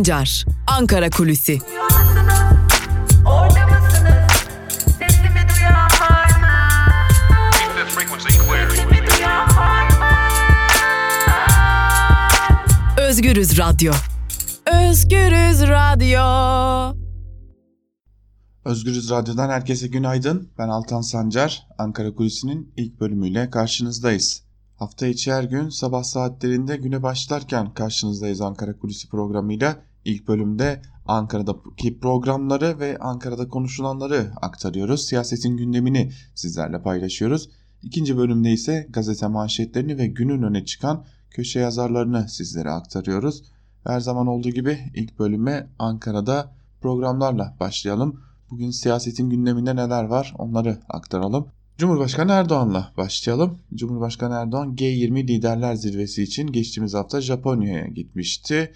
Sancar, Ankara Kulüsi. Özgürüz Radyo. Özgürüz Radyo. Özgürüz Radyo'dan herkese günaydın. Ben Altan Sancar. Ankara Kulisi'nin ilk bölümüyle karşınızdayız. Hafta içi her gün sabah saatlerinde güne başlarken karşınızdayız Ankara Kulisi programıyla. İlk bölümde Ankara'daki programları ve Ankara'da konuşulanları aktarıyoruz. Siyasetin gündemini sizlerle paylaşıyoruz. İkinci bölümde ise gazete manşetlerini ve günün öne çıkan köşe yazarlarını sizlere aktarıyoruz. Her zaman olduğu gibi ilk bölüme Ankara'da programlarla başlayalım. Bugün siyasetin gündeminde neler var onları aktaralım. Cumhurbaşkanı Erdoğan'la başlayalım. Cumhurbaşkanı Erdoğan G20 Liderler Zirvesi için geçtiğimiz hafta Japonya'ya gitmişti.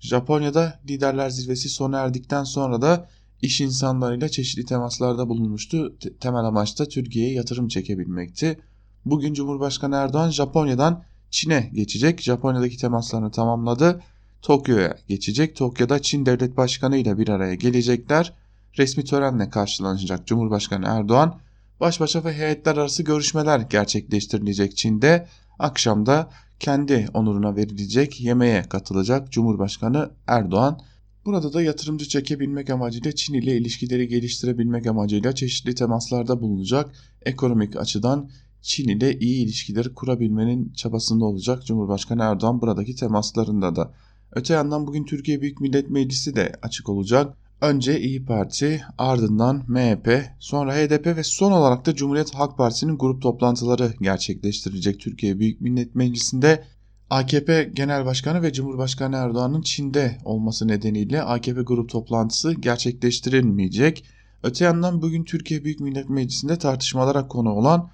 Japonya'da Liderler Zirvesi sona erdikten sonra da iş insanlarıyla çeşitli temaslarda bulunmuştu. Temel amaç da Türkiye'ye yatırım çekebilmekti. Bugün Cumhurbaşkanı Erdoğan Japonya'dan Çin'e geçecek. Japonya'daki temaslarını tamamladı. Tokyo'ya geçecek. Tokyo'da Çin Devlet Başkanı ile bir araya gelecekler. Resmi törenle karşılanacak Cumhurbaşkanı Erdoğan baş başa ve heyetler arası görüşmeler gerçekleştirilecek Çin'de. Akşamda kendi onuruna verilecek yemeğe katılacak Cumhurbaşkanı Erdoğan. Burada da yatırımcı çekebilmek amacıyla Çin ile ilişkileri geliştirebilmek amacıyla çeşitli temaslarda bulunacak. Ekonomik açıdan Çin ile iyi ilişkileri kurabilmenin çabasında olacak Cumhurbaşkanı Erdoğan buradaki temaslarında da. Öte yandan bugün Türkiye Büyük Millet Meclisi de açık olacak. Önce İyi Parti, ardından MHP, sonra HDP ve son olarak da Cumhuriyet Halk Partisi'nin grup toplantıları gerçekleştirilecek Türkiye Büyük Millet Meclisi'nde. AKP Genel Başkanı ve Cumhurbaşkanı Erdoğan'ın Çin'de olması nedeniyle AKP grup toplantısı gerçekleştirilmeyecek. Öte yandan bugün Türkiye Büyük Millet Meclisi'nde tartışmalara konu olan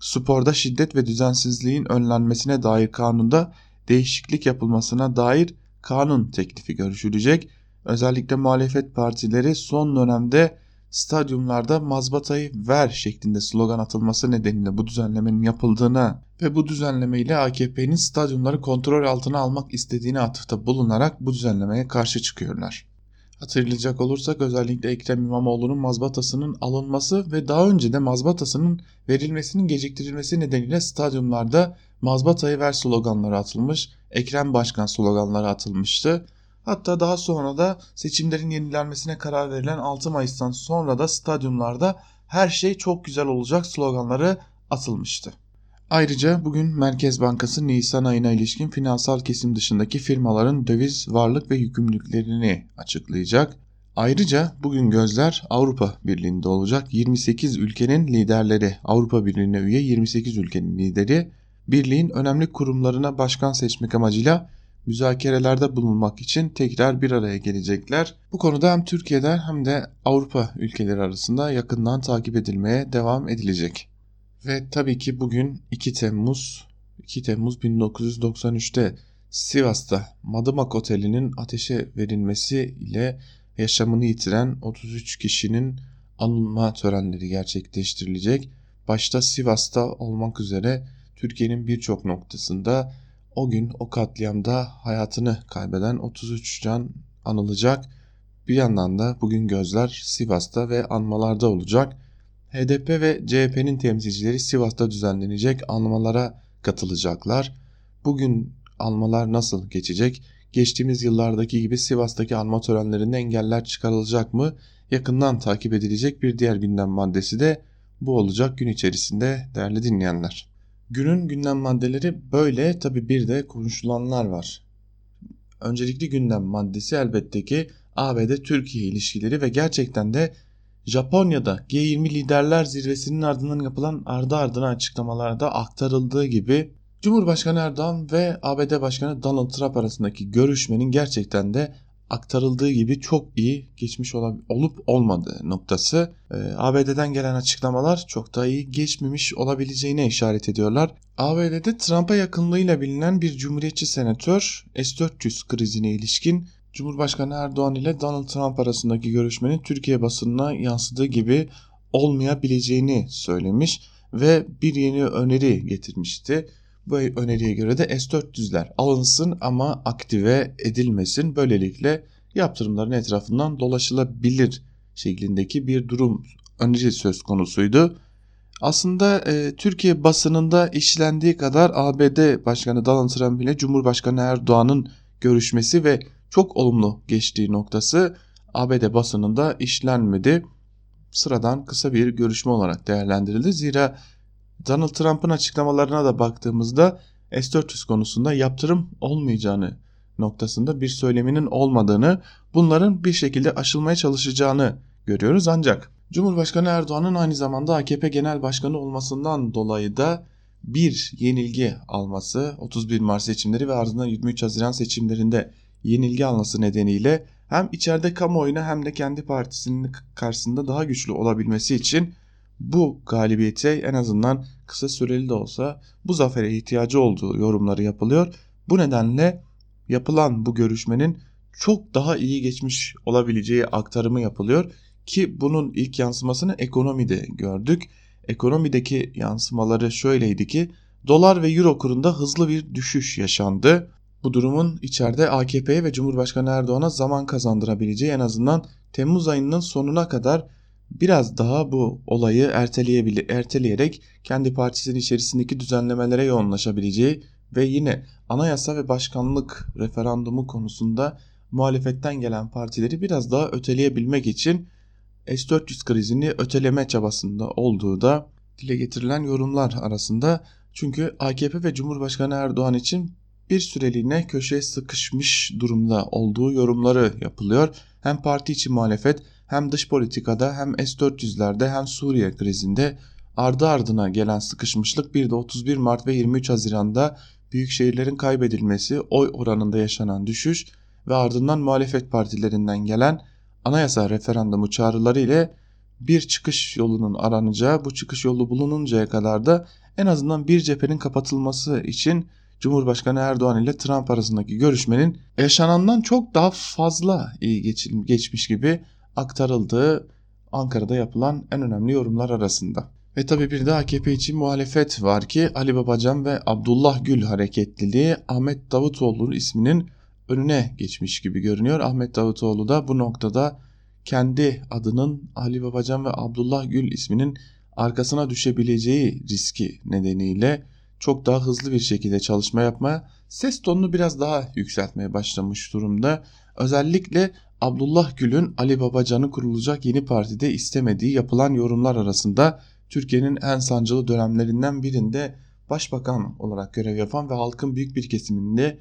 sporda şiddet ve düzensizliğin önlenmesine dair kanunda değişiklik yapılmasına dair kanun teklifi görüşülecek. Özellikle muhalefet partileri son dönemde stadyumlarda mazbatayı ver şeklinde slogan atılması nedeniyle bu düzenlemenin yapıldığına ve bu düzenleme ile AKP'nin stadyumları kontrol altına almak istediğini atıfta bulunarak bu düzenlemeye karşı çıkıyorlar. Hatırlayacak olursak özellikle Ekrem İmamoğlu'nun mazbatasının alınması ve daha önce de mazbatasının verilmesinin geciktirilmesi nedeniyle stadyumlarda mazbatayı ver sloganları atılmış, Ekrem Başkan sloganları atılmıştı. Hatta daha sonra da seçimlerin yenilenmesine karar verilen 6 Mayıs'tan sonra da stadyumlarda her şey çok güzel olacak sloganları atılmıştı. Ayrıca bugün Merkez Bankası Nisan ayına ilişkin finansal kesim dışındaki firmaların döviz varlık ve yükümlülüklerini açıklayacak. Ayrıca bugün gözler Avrupa Birliği'nde olacak. 28 ülkenin liderleri, Avrupa Birliği'ne üye 28 ülkenin lideri birliğin önemli kurumlarına başkan seçmek amacıyla müzakerelerde bulunmak için tekrar bir araya gelecekler. Bu konuda hem Türkiye'de hem de Avrupa ülkeleri arasında yakından takip edilmeye devam edilecek. Ve tabii ki bugün 2 Temmuz 2 Temmuz 1993'te Sivas'ta Madımak Oteli'nin ateşe verilmesi ile yaşamını yitiren 33 kişinin anılma törenleri gerçekleştirilecek. Başta Sivas'ta olmak üzere Türkiye'nin birçok noktasında o gün o katliamda hayatını kaybeden 33 can anılacak. Bir yandan da bugün gözler Sivas'ta ve anmalarda olacak. HDP ve CHP'nin temsilcileri Sivas'ta düzenlenecek anmalara katılacaklar. Bugün anmalar nasıl geçecek? Geçtiğimiz yıllardaki gibi Sivas'taki anma törenlerinde engeller çıkarılacak mı? Yakından takip edilecek bir diğer gündem maddesi de bu olacak gün içerisinde değerli dinleyenler. Günün gündem maddeleri böyle tabi bir de konuşulanlar var. Öncelikli gündem maddesi elbette ki ABD-Türkiye ilişkileri ve gerçekten de Japonya'da G20 liderler zirvesinin ardından yapılan ardı ardına açıklamalarda aktarıldığı gibi Cumhurbaşkanı Erdoğan ve ABD Başkanı Donald Trump arasındaki görüşmenin gerçekten de aktarıldığı gibi çok iyi geçmiş olup olmadığı noktası. E, ABD'den gelen açıklamalar çok da iyi geçmemiş olabileceğine işaret ediyorlar. ABD'de Trump'a yakınlığıyla bilinen bir cumhuriyetçi senatör S-400 krizine ilişkin Cumhurbaşkanı Erdoğan ile Donald Trump arasındaki görüşmenin Türkiye basınına yansıdığı gibi olmayabileceğini söylemiş ve bir yeni öneri getirmişti. Bu öneriye göre de S-400'ler alınsın ama aktive edilmesin. Böylelikle yaptırımların etrafından dolaşılabilir şeklindeki bir durum önce söz konusuydu. Aslında e, Türkiye basınında işlendiği kadar ABD Başkanı Donald Trump ile Cumhurbaşkanı Erdoğan'ın görüşmesi ve çok olumlu geçtiği noktası ABD basınında işlenmedi. Sıradan kısa bir görüşme olarak değerlendirildi. Zira Donald Trump'ın açıklamalarına da baktığımızda S-400 konusunda yaptırım olmayacağını noktasında bir söyleminin olmadığını, bunların bir şekilde aşılmaya çalışacağını görüyoruz. Ancak Cumhurbaşkanı Erdoğan'ın aynı zamanda AKP Genel Başkanı olmasından dolayı da bir yenilgi alması 31 Mart seçimleri ve ardından 23 Haziran seçimlerinde yenilgi alması nedeniyle hem içeride kamuoyuna hem de kendi partisinin karşısında daha güçlü olabilmesi için bu galibiyete en azından kısa süreli de olsa bu zafere ihtiyacı olduğu yorumları yapılıyor. Bu nedenle yapılan bu görüşmenin çok daha iyi geçmiş olabileceği aktarımı yapılıyor ki bunun ilk yansımasını ekonomide gördük. Ekonomideki yansımaları şöyleydi ki dolar ve euro kurunda hızlı bir düşüş yaşandı. Bu durumun içeride AKP'ye ve Cumhurbaşkanı Erdoğan'a zaman kazandırabileceği en azından Temmuz ayının sonuna kadar biraz daha bu olayı erteleyerek kendi partisinin içerisindeki düzenlemelere yoğunlaşabileceği ve yine anayasa ve başkanlık referandumu konusunda muhalefetten gelen partileri biraz daha öteleyebilmek için S-400 krizini öteleme çabasında olduğu da dile getirilen yorumlar arasında. Çünkü AKP ve Cumhurbaşkanı Erdoğan için bir süreliğine köşeye sıkışmış durumda olduğu yorumları yapılıyor. Hem parti içi muhalefet hem dış politikada hem S-400'lerde hem Suriye krizinde ardı ardına gelen sıkışmışlık bir de 31 Mart ve 23 Haziran'da büyük şehirlerin kaybedilmesi, oy oranında yaşanan düşüş ve ardından muhalefet partilerinden gelen anayasa referandumu çağrıları ile bir çıkış yolunun aranacağı, bu çıkış yolu bulununcaya kadar da en azından bir cephenin kapatılması için Cumhurbaşkanı Erdoğan ile Trump arasındaki görüşmenin yaşanandan çok daha fazla iyi geçmiş gibi aktarıldığı Ankara'da yapılan en önemli yorumlar arasında. Ve tabi bir de AKP için muhalefet var ki Ali Babacan ve Abdullah Gül hareketliliği Ahmet Davutoğlu isminin önüne geçmiş gibi görünüyor. Ahmet Davutoğlu da bu noktada kendi adının Ali Babacan ve Abdullah Gül isminin arkasına düşebileceği riski nedeniyle çok daha hızlı bir şekilde çalışma yapmaya, ses tonunu biraz daha yükseltmeye başlamış durumda. Özellikle Abdullah Gül'ün Ali Babacan'ı kurulacak yeni partide istemediği yapılan yorumlar arasında Türkiye'nin en sancılı dönemlerinden birinde başbakan olarak görev yapan ve halkın büyük bir kesiminde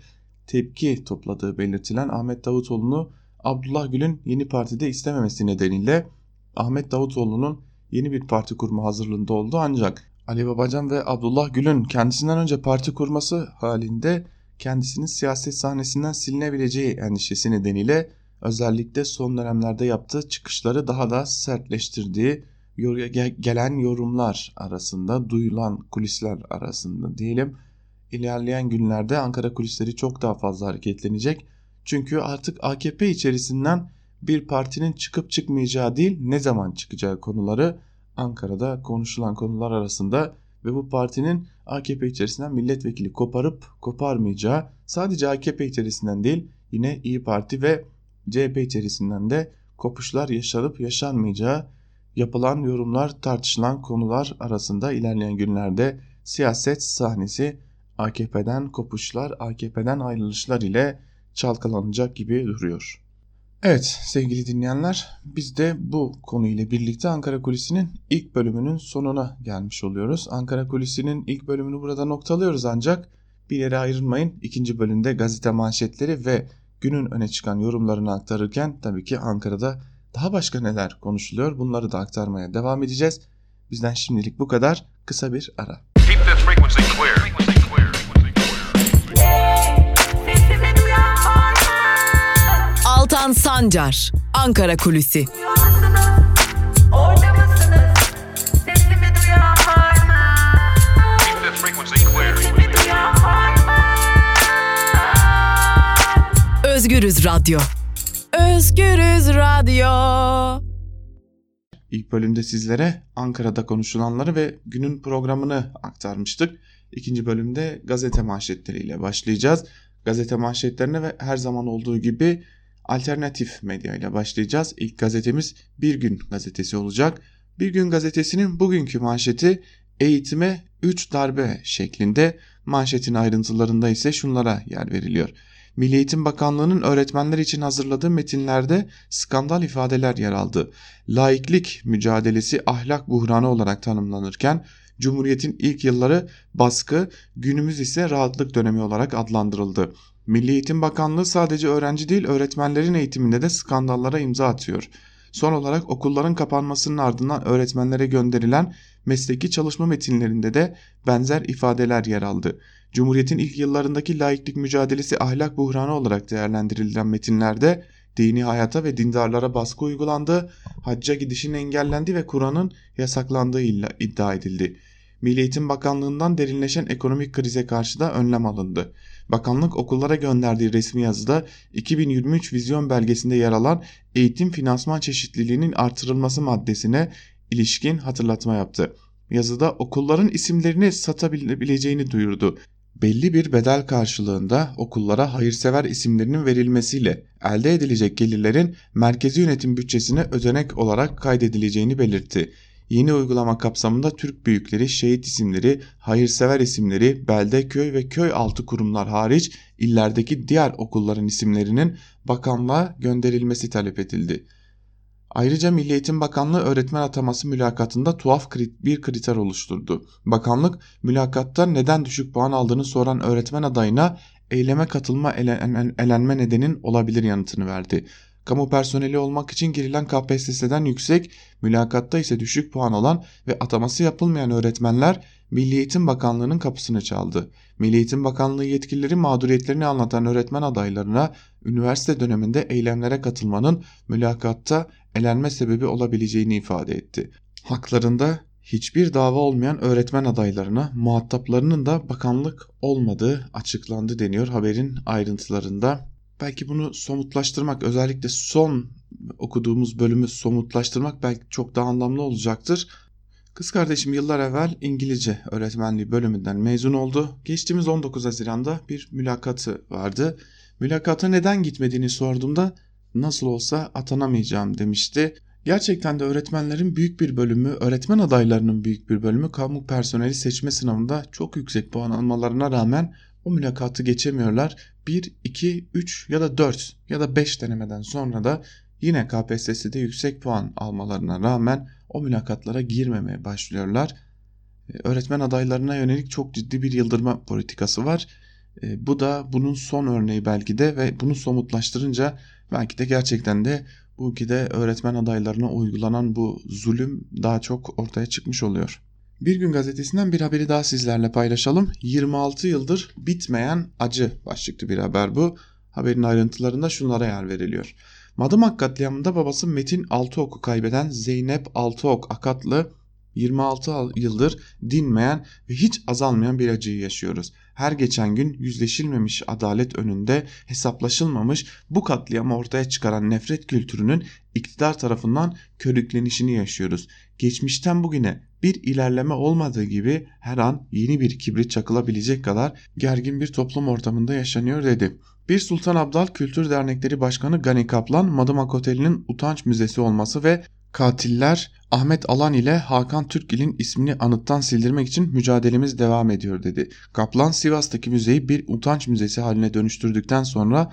tepki topladığı belirtilen Ahmet Davutoğlu'nu Abdullah Gül'ün yeni partide istememesi nedeniyle Ahmet Davutoğlu'nun yeni bir parti kurma hazırlığında oldu ancak Ali Babacan ve Abdullah Gül'ün kendisinden önce parti kurması halinde kendisinin siyaset sahnesinden silinebileceği endişesi nedeniyle özellikle son dönemlerde yaptığı çıkışları daha da sertleştirdiği gelen yorumlar arasında, duyulan kulisler arasında diyelim. İlerleyen günlerde Ankara kulisleri çok daha fazla hareketlenecek. Çünkü artık AKP içerisinden bir partinin çıkıp çıkmayacağı değil ne zaman çıkacağı konuları Ankara'da konuşulan konular arasında ve bu partinin AKP içerisinden milletvekili koparıp koparmayacağı sadece AKP içerisinden değil yine İyi Parti ve CHP içerisinden de kopuşlar yaşanıp yaşanmayacağı yapılan yorumlar tartışılan konular arasında ilerleyen günlerde siyaset sahnesi AKP'den kopuşlar, AKP'den ayrılışlar ile çalkalanacak gibi duruyor. Evet sevgili dinleyenler biz de bu konuyla birlikte Ankara Kulisi'nin ilk bölümünün sonuna gelmiş oluyoruz. Ankara Kulisi'nin ilk bölümünü burada noktalıyoruz ancak bir yere ayrılmayın. İkinci bölümde gazete manşetleri ve günün öne çıkan yorumlarını aktarırken tabii ki Ankara'da daha başka neler konuşuluyor bunları da aktarmaya devam edeceğiz. Bizden şimdilik bu kadar. Kısa bir ara. Altan Sancar, Ankara Kulüsi. Özgürüz Radyo. Özgürüz Radyo. İlk bölümde sizlere Ankara'da konuşulanları ve günün programını aktarmıştık. İkinci bölümde gazete manşetleriyle başlayacağız. Gazete manşetlerine ve her zaman olduğu gibi alternatif medya ile başlayacağız. İlk gazetemiz Bir Gün gazetesi olacak. Bir Gün gazetesinin bugünkü manşeti eğitime 3 darbe şeklinde manşetin ayrıntılarında ise şunlara yer veriliyor. Milli Eğitim Bakanlığı'nın öğretmenler için hazırladığı metinlerde skandal ifadeler yer aldı. Laiklik mücadelesi ahlak buhranı olarak tanımlanırken Cumhuriyet'in ilk yılları baskı, günümüz ise rahatlık dönemi olarak adlandırıldı. Milli Eğitim Bakanlığı sadece öğrenci değil öğretmenlerin eğitiminde de skandallara imza atıyor. Son olarak okulların kapanmasının ardından öğretmenlere gönderilen mesleki çalışma metinlerinde de benzer ifadeler yer aldı. Cumhuriyet'in ilk yıllarındaki laiklik mücadelesi ahlak buhranı olarak değerlendirilen metinlerde dini hayata ve dindarlara baskı uygulandı, hacca gidişin engellendi ve Kur'an'ın yasaklandığı iddia edildi. Milli Eğitim Bakanlığı'ndan derinleşen ekonomik krize karşı da önlem alındı. Bakanlık okullara gönderdiği resmi yazıda 2023 vizyon belgesinde yer alan eğitim finansman çeşitliliğinin artırılması maddesine ilişkin hatırlatma yaptı. Yazıda okulların isimlerini satabileceğini duyurdu. Belli bir bedel karşılığında okullara hayırsever isimlerinin verilmesiyle elde edilecek gelirlerin merkezi yönetim bütçesine ödenek olarak kaydedileceğini belirtti. Yeni uygulama kapsamında Türk büyükleri, şehit isimleri, hayırsever isimleri, belde, köy ve köy altı kurumlar hariç illerdeki diğer okulların isimlerinin bakanlığa gönderilmesi talep edildi. Ayrıca Milli Eğitim Bakanlığı öğretmen ataması mülakatında tuhaf bir kriter oluşturdu. Bakanlık mülakatta neden düşük puan aldığını soran öğretmen adayına eyleme katılma elenme nedenin olabilir yanıtını verdi. Kamu personeli olmak için girilen KPSS'den yüksek, mülakatta ise düşük puan alan ve ataması yapılmayan öğretmenler Milli Eğitim Bakanlığı'nın kapısını çaldı. Milli Eğitim Bakanlığı yetkilileri mağduriyetlerini anlatan öğretmen adaylarına üniversite döneminde eylemlere katılmanın mülakatta elenme sebebi olabileceğini ifade etti. Haklarında hiçbir dava olmayan öğretmen adaylarına muhataplarının da bakanlık olmadığı açıklandı deniyor haberin ayrıntılarında. Belki bunu somutlaştırmak özellikle son okuduğumuz bölümü somutlaştırmak belki çok daha anlamlı olacaktır. Kız kardeşim yıllar evvel İngilizce öğretmenliği bölümünden mezun oldu. Geçtiğimiz 19 Haziran'da bir mülakatı vardı. Mülakata neden gitmediğini sorduğumda nasıl olsa atanamayacağım demişti. Gerçekten de öğretmenlerin büyük bir bölümü, öğretmen adaylarının büyük bir bölümü kamu personeli seçme sınavında çok yüksek puan almalarına rağmen o mülakatı geçemiyorlar. 1, 2, 3 ya da 4 ya da 5 denemeden sonra da yine KPSS'de yüksek puan almalarına rağmen o mülakatlara girmemeye başlıyorlar. Ee, öğretmen adaylarına yönelik çok ciddi bir yıldırma politikası var. Ee, bu da bunun son örneği belki de ve bunu somutlaştırınca belki de gerçekten de bu ki de öğretmen adaylarına uygulanan bu zulüm daha çok ortaya çıkmış oluyor. Bir gün gazetesinden bir haberi daha sizlerle paylaşalım. 26 yıldır bitmeyen acı başlıklı bir haber bu. Haberin ayrıntılarında şunlara yer veriliyor. Madımak katliamında babası Metin Altıok'u kaybeden Zeynep Altıok Akatlı 26 yıldır dinmeyen ve hiç azalmayan bir acıyı yaşıyoruz. Her geçen gün yüzleşilmemiş adalet önünde hesaplaşılmamış bu katliamı ortaya çıkaran nefret kültürünün iktidar tarafından körüklenişini yaşıyoruz. Geçmişten bugüne bir ilerleme olmadığı gibi her an yeni bir kibrit çakılabilecek kadar gergin bir toplum ortamında yaşanıyor dedi. Bir Sultan Abdal Kültür Dernekleri Başkanı Gani Kaplan, Madımak Oteli'nin utanç müzesi olması ve katiller Ahmet Alan ile Hakan Türkgil'in ismini anıttan sildirmek için mücadelemiz devam ediyor dedi. Kaplan Sivas'taki müzeyi bir utanç müzesi haline dönüştürdükten sonra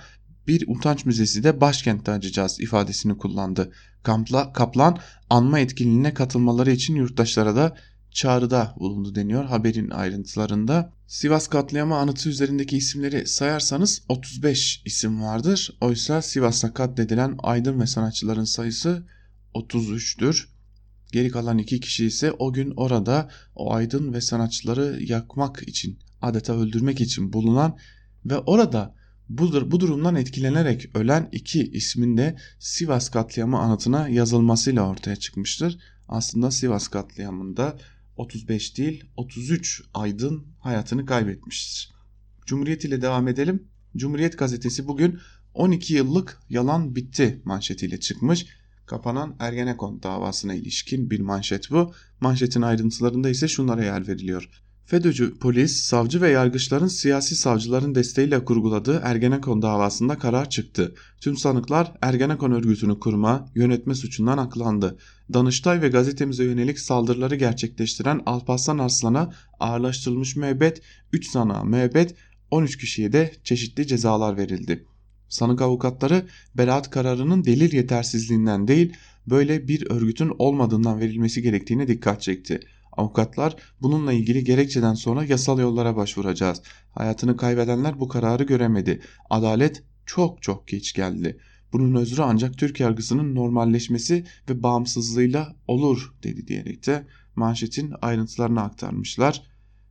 bir utanç müzesi de başkentte açacağız ifadesini kullandı. Kampla, Kaplan anma etkinliğine katılmaları için yurttaşlara da çağrıda bulundu deniyor haberin ayrıntılarında. Sivas katliamı anıtı üzerindeki isimleri sayarsanız 35 isim vardır. Oysa Sivas'ta katledilen aydın ve sanatçıların sayısı 33'tür. Geri kalan iki kişi ise o gün orada o aydın ve sanatçıları yakmak için adeta öldürmek için bulunan ve orada bu, bu durumdan etkilenerek ölen iki ismin de Sivas katliamı anıtına yazılmasıyla ortaya çıkmıştır. Aslında Sivas katliamında 35 değil 33 aydın hayatını kaybetmiştir. Cumhuriyet ile devam edelim. Cumhuriyet gazetesi bugün 12 yıllık yalan bitti manşetiyle çıkmış. Kapanan Ergenekon davasına ilişkin bir manşet bu. Manşetin ayrıntılarında ise şunlara yer veriliyor. FETÖ'cü polis, savcı ve yargıçların siyasi savcıların desteğiyle kurguladığı Ergenekon davasında karar çıktı. Tüm sanıklar Ergenekon örgütünü kurma, yönetme suçundan aklandı. Danıştay ve gazetemize yönelik saldırıları gerçekleştiren Alparslan Arslan'a ağırlaştırılmış müebbet, 3 sanığa müebbet, 13 kişiye de çeşitli cezalar verildi. Sanık avukatları beraat kararının delil yetersizliğinden değil böyle bir örgütün olmadığından verilmesi gerektiğine dikkat çekti. Avukatlar bununla ilgili gerekçeden sonra yasal yollara başvuracağız. Hayatını kaybedenler bu kararı göremedi. Adalet çok çok geç geldi. Bunun özrü ancak Türk yargısının normalleşmesi ve bağımsızlığıyla olur dedi diyerek de manşetin ayrıntılarını aktarmışlar.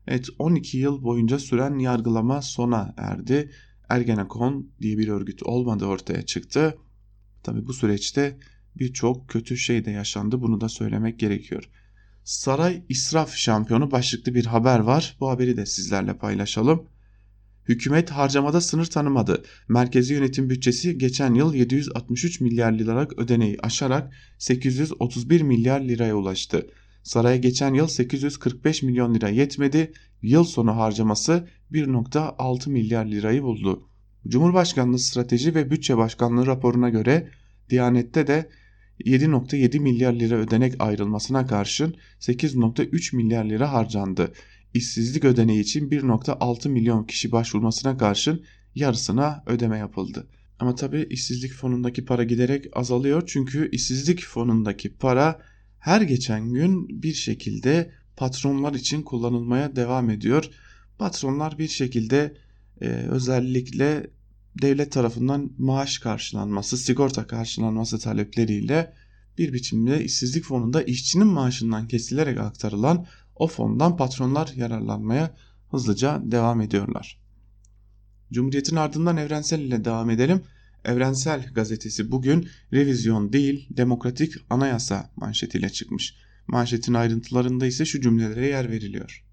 Evet 12 yıl boyunca süren yargılama sona erdi. Ergenekon diye bir örgüt olmadı ortaya çıktı. Tabi bu süreçte birçok kötü şey de yaşandı bunu da söylemek gerekiyor. Saray israf şampiyonu başlıklı bir haber var. Bu haberi de sizlerle paylaşalım. Hükümet harcamada sınır tanımadı. Merkezi yönetim bütçesi geçen yıl 763 milyar liralık ödeneği aşarak 831 milyar liraya ulaştı. Saraya geçen yıl 845 milyon lira yetmedi. Yıl sonu harcaması 1.6 milyar lirayı buldu. Cumhurbaşkanlığı Strateji ve Bütçe Başkanlığı raporuna göre Diyanet'te de 7.7 milyar lira ödenek ayrılmasına karşın 8.3 milyar lira harcandı. İşsizlik ödeneği için 1.6 milyon kişi başvurmasına karşın yarısına ödeme yapıldı. Ama tabi işsizlik fonundaki para giderek azalıyor çünkü işsizlik fonundaki para her geçen gün bir şekilde patronlar için kullanılmaya devam ediyor. Patronlar bir şekilde e, özellikle devlet tarafından maaş karşılanması, sigorta karşılanması talepleriyle bir biçimde işsizlik fonunda işçinin maaşından kesilerek aktarılan o fondan patronlar yararlanmaya hızlıca devam ediyorlar. Cumhuriyet'in ardından Evrensel ile devam edelim. Evrensel gazetesi bugün revizyon değil demokratik anayasa manşetiyle çıkmış. Manşetin ayrıntılarında ise şu cümlelere yer veriliyor.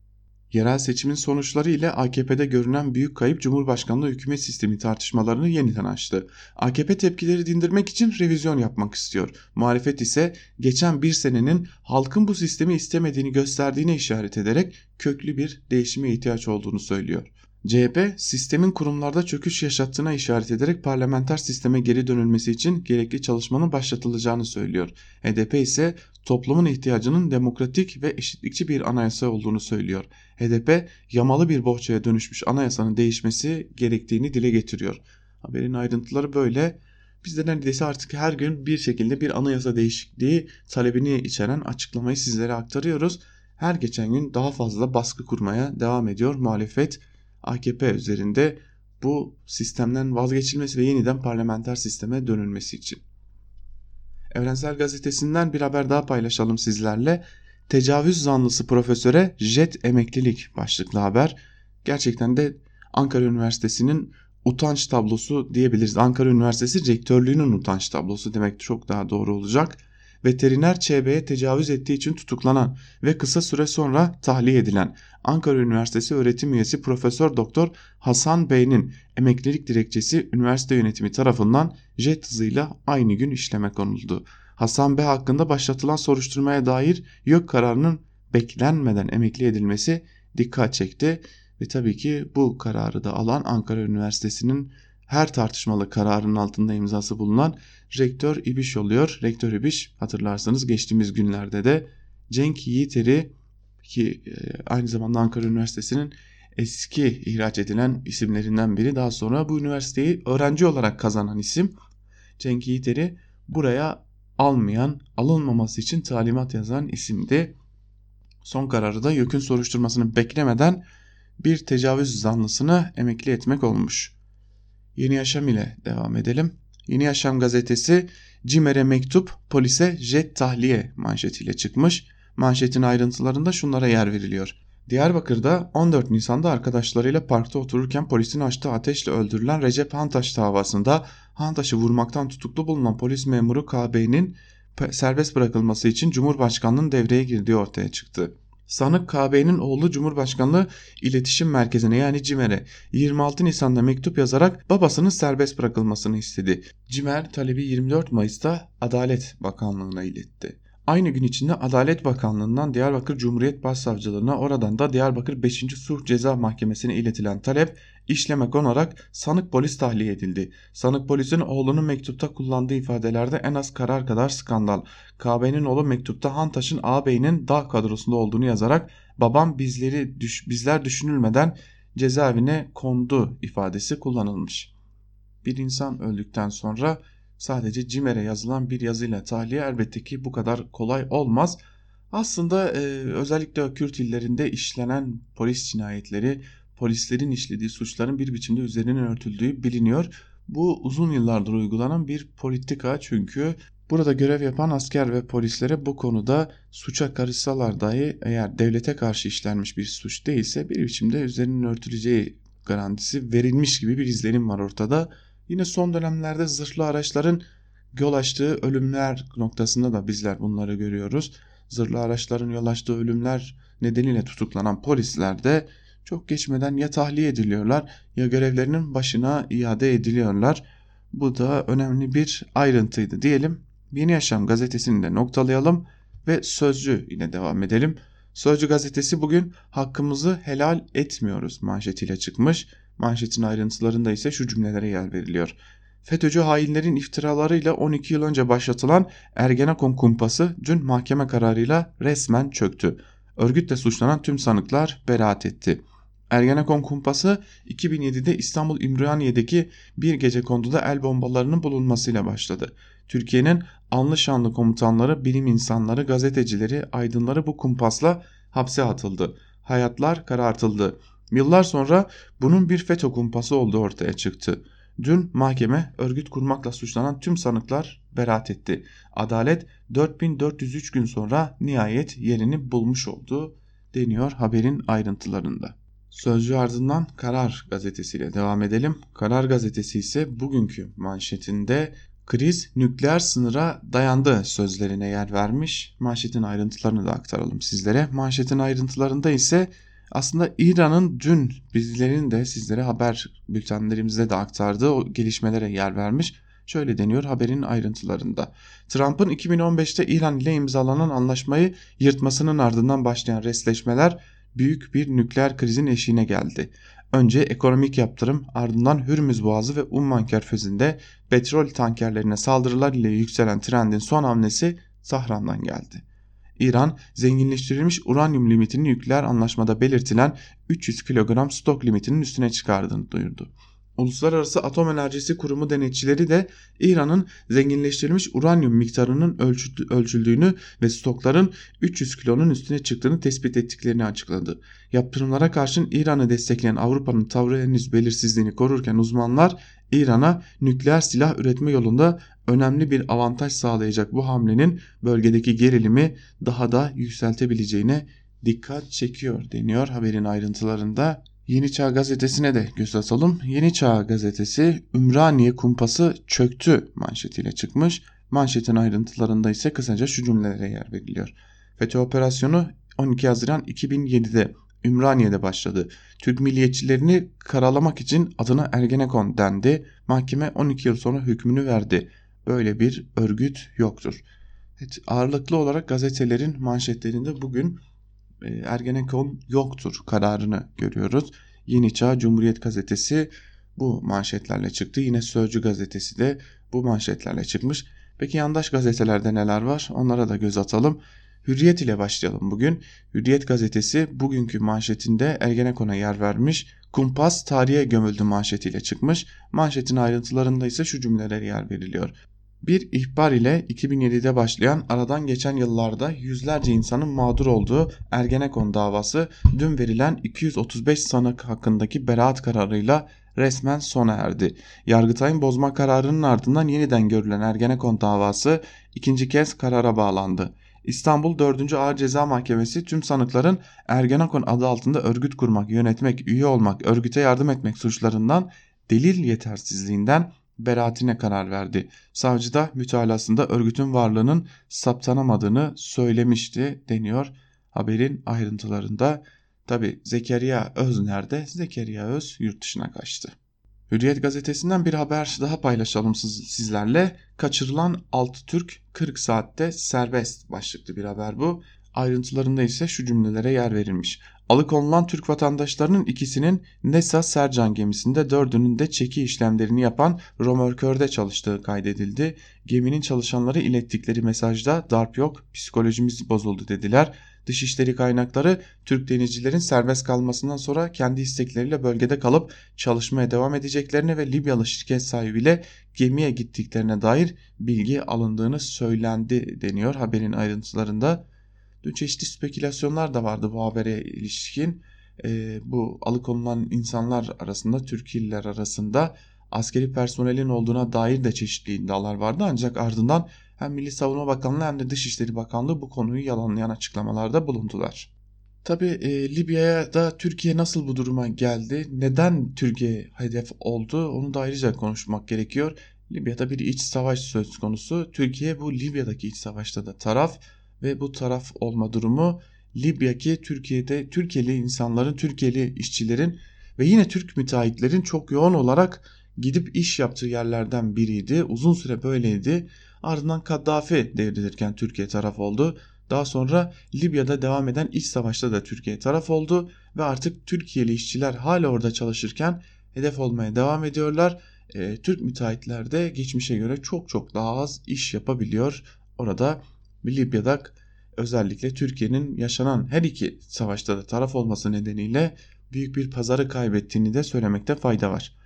Yerel seçimin sonuçları ile AKP'de görünen büyük kayıp Cumhurbaşkanlığı hükümet sistemi tartışmalarını yeniden açtı. AKP tepkileri dindirmek için revizyon yapmak istiyor. Muhalefet ise geçen bir senenin halkın bu sistemi istemediğini gösterdiğine işaret ederek köklü bir değişime ihtiyaç olduğunu söylüyor. CHP sistemin kurumlarda çöküş yaşattığına işaret ederek parlamenter sisteme geri dönülmesi için gerekli çalışmanın başlatılacağını söylüyor. HDP ise toplumun ihtiyacının demokratik ve eşitlikçi bir anayasa olduğunu söylüyor. HDP yamalı bir bohçaya dönüşmüş anayasanın değişmesi gerektiğini dile getiriyor. Haberin ayrıntıları böyle. Biz de neredeyse artık her gün bir şekilde bir anayasa değişikliği talebini içeren açıklamayı sizlere aktarıyoruz. Her geçen gün daha fazla baskı kurmaya devam ediyor muhalefet AKP üzerinde bu sistemden vazgeçilmesi ve yeniden parlamenter sisteme dönülmesi için. Evrensel Gazetesi'nden bir haber daha paylaşalım sizlerle. Tecavüz zanlısı profesöre jet emeklilik başlıklı haber. Gerçekten de Ankara Üniversitesi'nin utanç tablosu diyebiliriz. Ankara Üniversitesi rektörlüğünün utanç tablosu demek çok daha doğru olacak veteriner ÇB'ye tecavüz ettiği için tutuklanan ve kısa süre sonra tahliye edilen Ankara Üniversitesi öğretim üyesi Profesör Doktor Hasan Bey'in emeklilik dilekçesi üniversite yönetimi tarafından jet hızıyla aynı gün işleme konuldu. Hasan Bey hakkında başlatılan soruşturmaya dair yok kararının beklenmeden emekli edilmesi dikkat çekti ve tabii ki bu kararı da alan Ankara Üniversitesi'nin her tartışmalı kararın altında imzası bulunan rektör İbiş oluyor. Rektör İbiş hatırlarsanız geçtiğimiz günlerde de Cenk Yiğiter'i ki e, aynı zamanda Ankara Üniversitesi'nin eski ihraç edilen isimlerinden biri daha sonra bu üniversiteyi öğrenci olarak kazanan isim Cenk Yiğiter'i buraya almayan, alınmaması için talimat yazan isimdi. Son kararı da YÖK'ün soruşturmasını beklemeden bir tecavüz zanlısını emekli etmek olmuş. Yeni Yaşam ile devam edelim. Yeni Yaşam gazetesi Cimer'e mektup polise jet tahliye manşetiyle çıkmış. Manşetin ayrıntılarında şunlara yer veriliyor. Diyarbakır'da 14 Nisan'da arkadaşlarıyla parkta otururken polisin açtığı ateşle öldürülen Recep Hantaş davasında Hantaş'ı vurmaktan tutuklu bulunan polis memuru KB'nin serbest bırakılması için Cumhurbaşkanlığının devreye girdiği ortaya çıktı. Sanık KB'nin oğlu Cumhurbaşkanlığı İletişim Merkezi'ne yani CİMER'e 26 Nisan'da mektup yazarak babasının serbest bırakılmasını istedi. CİMER talebi 24 Mayıs'ta Adalet Bakanlığı'na iletti. Aynı gün içinde Adalet Bakanlığı'ndan Diyarbakır Cumhuriyet Başsavcılığına oradan da Diyarbakır 5. Suh Ceza Mahkemesi'ne iletilen talep işleme konarak sanık polis tahliye edildi. Sanık polisin oğlunun mektupta kullandığı ifadelerde en az karar kadar skandal. KB'nin oğlu mektupta Hantaş'ın ağabeyinin dağ kadrosunda olduğunu yazarak babam bizleri düş, bizler düşünülmeden cezaevine kondu ifadesi kullanılmış. Bir insan öldükten sonra sadece CİMER'e yazılan bir yazıyla tahliye elbette ki bu kadar kolay olmaz. Aslında e, özellikle Kürt illerinde işlenen polis cinayetleri, polislerin işlediği suçların bir biçimde üzerinin örtüldüğü biliniyor. Bu uzun yıllardır uygulanan bir politika çünkü burada görev yapan asker ve polislere bu konuda suça karışsalar dahi eğer devlete karşı işlenmiş bir suç değilse bir biçimde üzerinin örtüleceği garantisi verilmiş gibi bir izlenim var ortada. Yine son dönemlerde zırhlı araçların yol açtığı ölümler noktasında da bizler bunları görüyoruz. Zırhlı araçların yol açtığı ölümler nedeniyle tutuklanan polisler de çok geçmeden ya tahliye ediliyorlar ya görevlerinin başına iade ediliyorlar. Bu da önemli bir ayrıntıydı diyelim. Yeni Yaşam gazetesini de noktalayalım ve Sözcü ile devam edelim. Sözcü gazetesi bugün hakkımızı helal etmiyoruz manşetiyle çıkmış. Manşetin ayrıntılarında ise şu cümlelere yer veriliyor. FETÖ'cü hainlerin iftiralarıyla 12 yıl önce başlatılan Ergenekon kumpası dün mahkeme kararıyla resmen çöktü. Örgütle suçlanan tüm sanıklar beraat etti. Ergenekon kumpası 2007'de İstanbul İmraniye'deki bir gece konduda el bombalarının bulunmasıyla başladı. Türkiye'nin anlı şanlı komutanları, bilim insanları, gazetecileri, aydınları bu kumpasla hapse atıldı. Hayatlar karartıldı. Yıllar sonra bunun bir FETÖ kumpası olduğu ortaya çıktı. Dün mahkeme örgüt kurmakla suçlanan tüm sanıklar beraat etti. Adalet 4403 gün sonra nihayet yerini bulmuş oldu deniyor haberin ayrıntılarında. Sözcü ardından Karar gazetesiyle devam edelim. Karar gazetesi ise bugünkü manşetinde kriz nükleer sınıra dayandı sözlerine yer vermiş. Manşetin ayrıntılarını da aktaralım sizlere. Manşetin ayrıntılarında ise aslında İran'ın dün bizlerin de sizlere haber bültenlerimizde de aktardığı o gelişmelere yer vermiş. Şöyle deniyor haberin ayrıntılarında. Trump'ın 2015'te İran ile imzalanan anlaşmayı yırtmasının ardından başlayan resleşmeler büyük bir nükleer krizin eşiğine geldi. Önce ekonomik yaptırım ardından Hürmüz Boğazı ve Umman Körfezi'nde petrol tankerlerine saldırılar ile yükselen trendin son hamlesi Tahran'dan geldi. İran zenginleştirilmiş uranyum limitini nükleer anlaşmada belirtilen 300 kilogram stok limitinin üstüne çıkardığını duyurdu. Uluslararası Atom Enerjisi Kurumu denetçileri de İran'ın zenginleştirilmiş uranyum miktarının ölçüldüğünü ve stokların 300 kilonun üstüne çıktığını tespit ettiklerini açıkladı. Yaptırımlara karşın İran'ı destekleyen Avrupa'nın tavrı henüz belirsizliğini korurken uzmanlar İran'a nükleer silah üretme yolunda önemli bir avantaj sağlayacak bu hamlenin bölgedeki gerilimi daha da yükseltebileceğine dikkat çekiyor deniyor haberin ayrıntılarında. Yeni Çağ gazetesine de göz atalım. Yeni Çağ gazetesi Ümraniye kumpası çöktü manşetiyle çıkmış. Manşetin ayrıntılarında ise kısaca şu cümlelere yer veriliyor. FETÖ operasyonu 12 Haziran 2007'de Ümraniye'de başladı. Türk milliyetçilerini karalamak için adına Ergenekon dendi. Mahkeme 12 yıl sonra hükmünü verdi. Böyle bir örgüt yoktur. Evet, ağırlıklı olarak gazetelerin manşetlerinde bugün Ergenekon yoktur kararını görüyoruz. Yeni Çağ Cumhuriyet Gazetesi bu manşetlerle çıktı. Yine Sözcü Gazetesi de bu manşetlerle çıkmış. Peki yandaş gazetelerde neler var? Onlara da göz atalım. Hürriyet ile başlayalım bugün. Hürriyet gazetesi bugünkü manşetinde Ergenekon'a yer vermiş. Kumpas tarihe gömüldü manşetiyle çıkmış. Manşetin ayrıntılarında ise şu cümleler yer veriliyor. Bir ihbar ile 2007'de başlayan aradan geçen yıllarda yüzlerce insanın mağdur olduğu Ergenekon davası dün verilen 235 sanık hakkındaki beraat kararıyla resmen sona erdi. Yargıtay'ın bozma kararının ardından yeniden görülen Ergenekon davası ikinci kez karara bağlandı. İstanbul 4. Ağır Ceza Mahkemesi tüm sanıkların Ergenekon adı altında örgüt kurmak, yönetmek, üye olmak, örgüte yardım etmek suçlarından delil yetersizliğinden beraatine karar verdi. Savcı da mütalasında örgütün varlığının saptanamadığını söylemişti deniyor haberin ayrıntılarında. Tabi Zekeriya Öz nerede? Zekeriya Öz yurt dışına kaçtı. Hürriyet gazetesinden bir haber daha paylaşalım sizlerle. Kaçırılan 6 Türk 40 saatte serbest başlıklı bir haber bu. Ayrıntılarında ise şu cümlelere yer verilmiş. Alıkonulan Türk vatandaşlarının ikisinin Nesa Sercan gemisinde dördünün de çeki işlemlerini yapan romörkörde çalıştığı kaydedildi. Geminin çalışanları ilettikleri mesajda darp yok, psikolojimiz bozuldu dediler. Dışişleri kaynakları Türk denizcilerin serbest kalmasından sonra kendi istekleriyle bölgede kalıp çalışmaya devam edeceklerine ve Libyalı şirket sahibiyle gemiye gittiklerine dair bilgi alındığını söylendi deniyor haberin ayrıntılarında. Dün çeşitli spekülasyonlar da vardı bu habere ilişkin. E, bu alıkonulan insanlar arasında, Türkiye'liler arasında askeri personelin olduğuna dair de çeşitli iddialar vardı. Ancak ardından hem Milli Savunma Bakanlığı hem de Dışişleri Bakanlığı bu konuyu yalanlayan açıklamalarda bulundular. Tabi e, Libya'ya da Türkiye nasıl bu duruma geldi, neden Türkiye hedef oldu onu da ayrıca konuşmak gerekiyor. Libya'da bir iç savaş söz konusu. Türkiye bu Libya'daki iç savaşta da taraf ve bu taraf olma durumu Libya ki Türkiye'de Türkiye'li insanların, Türkiye'li işçilerin ve yine Türk müteahhitlerin çok yoğun olarak gidip iş yaptığı yerlerden biriydi. Uzun süre böyleydi. Ardından Kaddafi devrilirken Türkiye taraf oldu. Daha sonra Libya'da devam eden iç savaşta da Türkiye taraf oldu ve artık Türkiye'li işçiler hala orada çalışırken hedef olmaya devam ediyorlar. E, Türk müteahhitler de geçmişe göre çok çok daha az iş yapabiliyor. Orada Libya'da özellikle Türkiye'nin yaşanan her iki savaşta da taraf olması nedeniyle büyük bir pazarı kaybettiğini de söylemekte fayda var.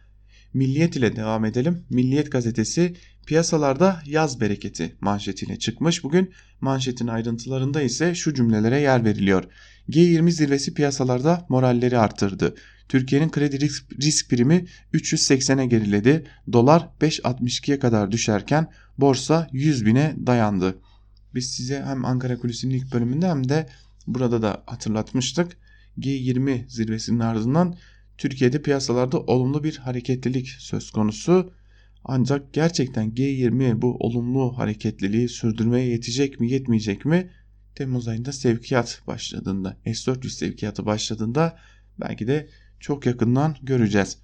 Milliyet ile devam edelim. Milliyet gazetesi piyasalarda yaz bereketi manşetiyle çıkmış. Bugün manşetin ayrıntılarında ise şu cümlelere yer veriliyor. G20 zirvesi piyasalarda moralleri arttırdı. Türkiye'nin kredi risk, risk primi 380'e geriledi. Dolar 5.62'ye kadar düşerken borsa 100 bine dayandı. Biz size hem Ankara Kulisi'nin ilk bölümünde hem de burada da hatırlatmıştık. G20 zirvesinin ardından Türkiye'de piyasalarda olumlu bir hareketlilik söz konusu. Ancak gerçekten G20 bu olumlu hareketliliği sürdürmeye yetecek mi yetmeyecek mi? Temmuz ayında sevkiyat başladığında, S-400 sevkiyatı başladığında belki de çok yakından göreceğiz.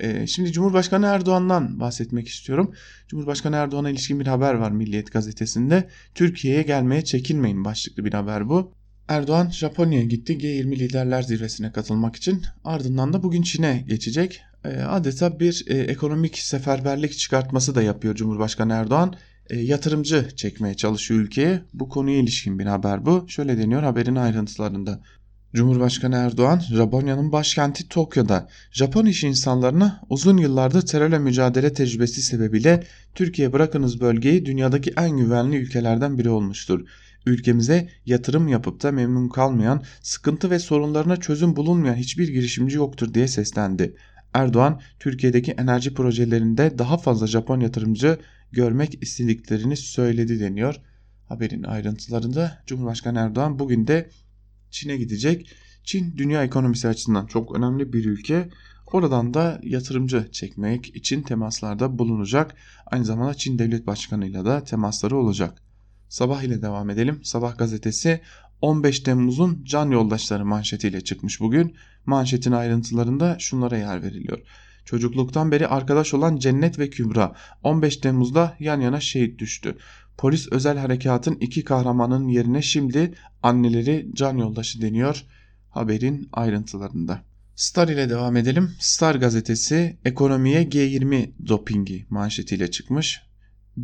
Ee, şimdi Cumhurbaşkanı Erdoğan'dan bahsetmek istiyorum. Cumhurbaşkanı Erdoğan'a ilişkin bir haber var Milliyet gazetesinde. Türkiye'ye gelmeye çekinmeyin başlıklı bir haber bu. Erdoğan Japonya'ya gitti G20 liderler zirvesine katılmak için. Ardından da bugün Çin'e geçecek. E, adeta bir e, ekonomik seferberlik çıkartması da yapıyor Cumhurbaşkanı Erdoğan. E, yatırımcı çekmeye çalışıyor ülkeye. Bu konuya ilişkin bir haber bu. Şöyle deniyor haberin ayrıntılarında. Cumhurbaşkanı Erdoğan, Japonya'nın başkenti Tokyo'da Japon iş insanlarına uzun yıllardır terörle mücadele tecrübesi sebebiyle Türkiye bırakınız bölgeyi dünyadaki en güvenli ülkelerden biri olmuştur ülkemize yatırım yapıp da memnun kalmayan, sıkıntı ve sorunlarına çözüm bulunmayan hiçbir girişimci yoktur diye seslendi. Erdoğan, Türkiye'deki enerji projelerinde daha fazla Japon yatırımcı görmek istediklerini söyledi deniyor. Haberin ayrıntılarında Cumhurbaşkanı Erdoğan bugün de Çin'e gidecek. Çin dünya ekonomisi açısından çok önemli bir ülke. Oradan da yatırımcı çekmek için temaslarda bulunacak. Aynı zamanda Çin Devlet Başkanı ile de temasları olacak. Sabah ile devam edelim. Sabah gazetesi 15 Temmuz'un can yoldaşları manşetiyle çıkmış bugün. Manşetin ayrıntılarında şunlara yer veriliyor. Çocukluktan beri arkadaş olan Cennet ve Kübra 15 Temmuz'da yan yana şehit düştü. Polis özel harekatın iki kahramanın yerine şimdi anneleri can yoldaşı deniyor haberin ayrıntılarında. Star ile devam edelim. Star gazetesi ekonomiye G20 dopingi manşetiyle çıkmış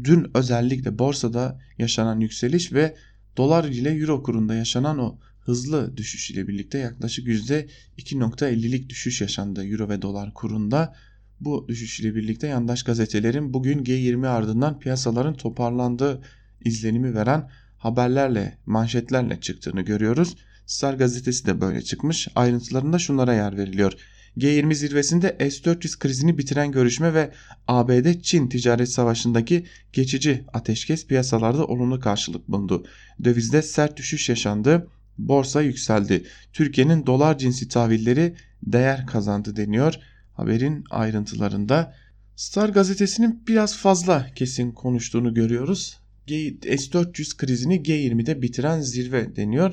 dün özellikle borsada yaşanan yükseliş ve dolar ile euro kurunda yaşanan o hızlı düşüş ile birlikte yaklaşık %2.50'lik düşüş yaşandı euro ve dolar kurunda. Bu düşüş ile birlikte yandaş gazetelerin bugün G20 ardından piyasaların toparlandığı izlenimi veren haberlerle, manşetlerle çıktığını görüyoruz. Star gazetesi de böyle çıkmış. Ayrıntılarında şunlara yer veriliyor. G20 zirvesinde S-400 krizini bitiren görüşme ve ABD-Çin ticaret savaşındaki geçici ateşkes piyasalarda olumlu karşılık bulundu. Dövizde sert düşüş yaşandı, borsa yükseldi. Türkiye'nin dolar cinsi tahvilleri değer kazandı deniyor haberin ayrıntılarında. Star gazetesinin biraz fazla kesin konuştuğunu görüyoruz. S-400 krizini G20'de bitiren zirve deniyor.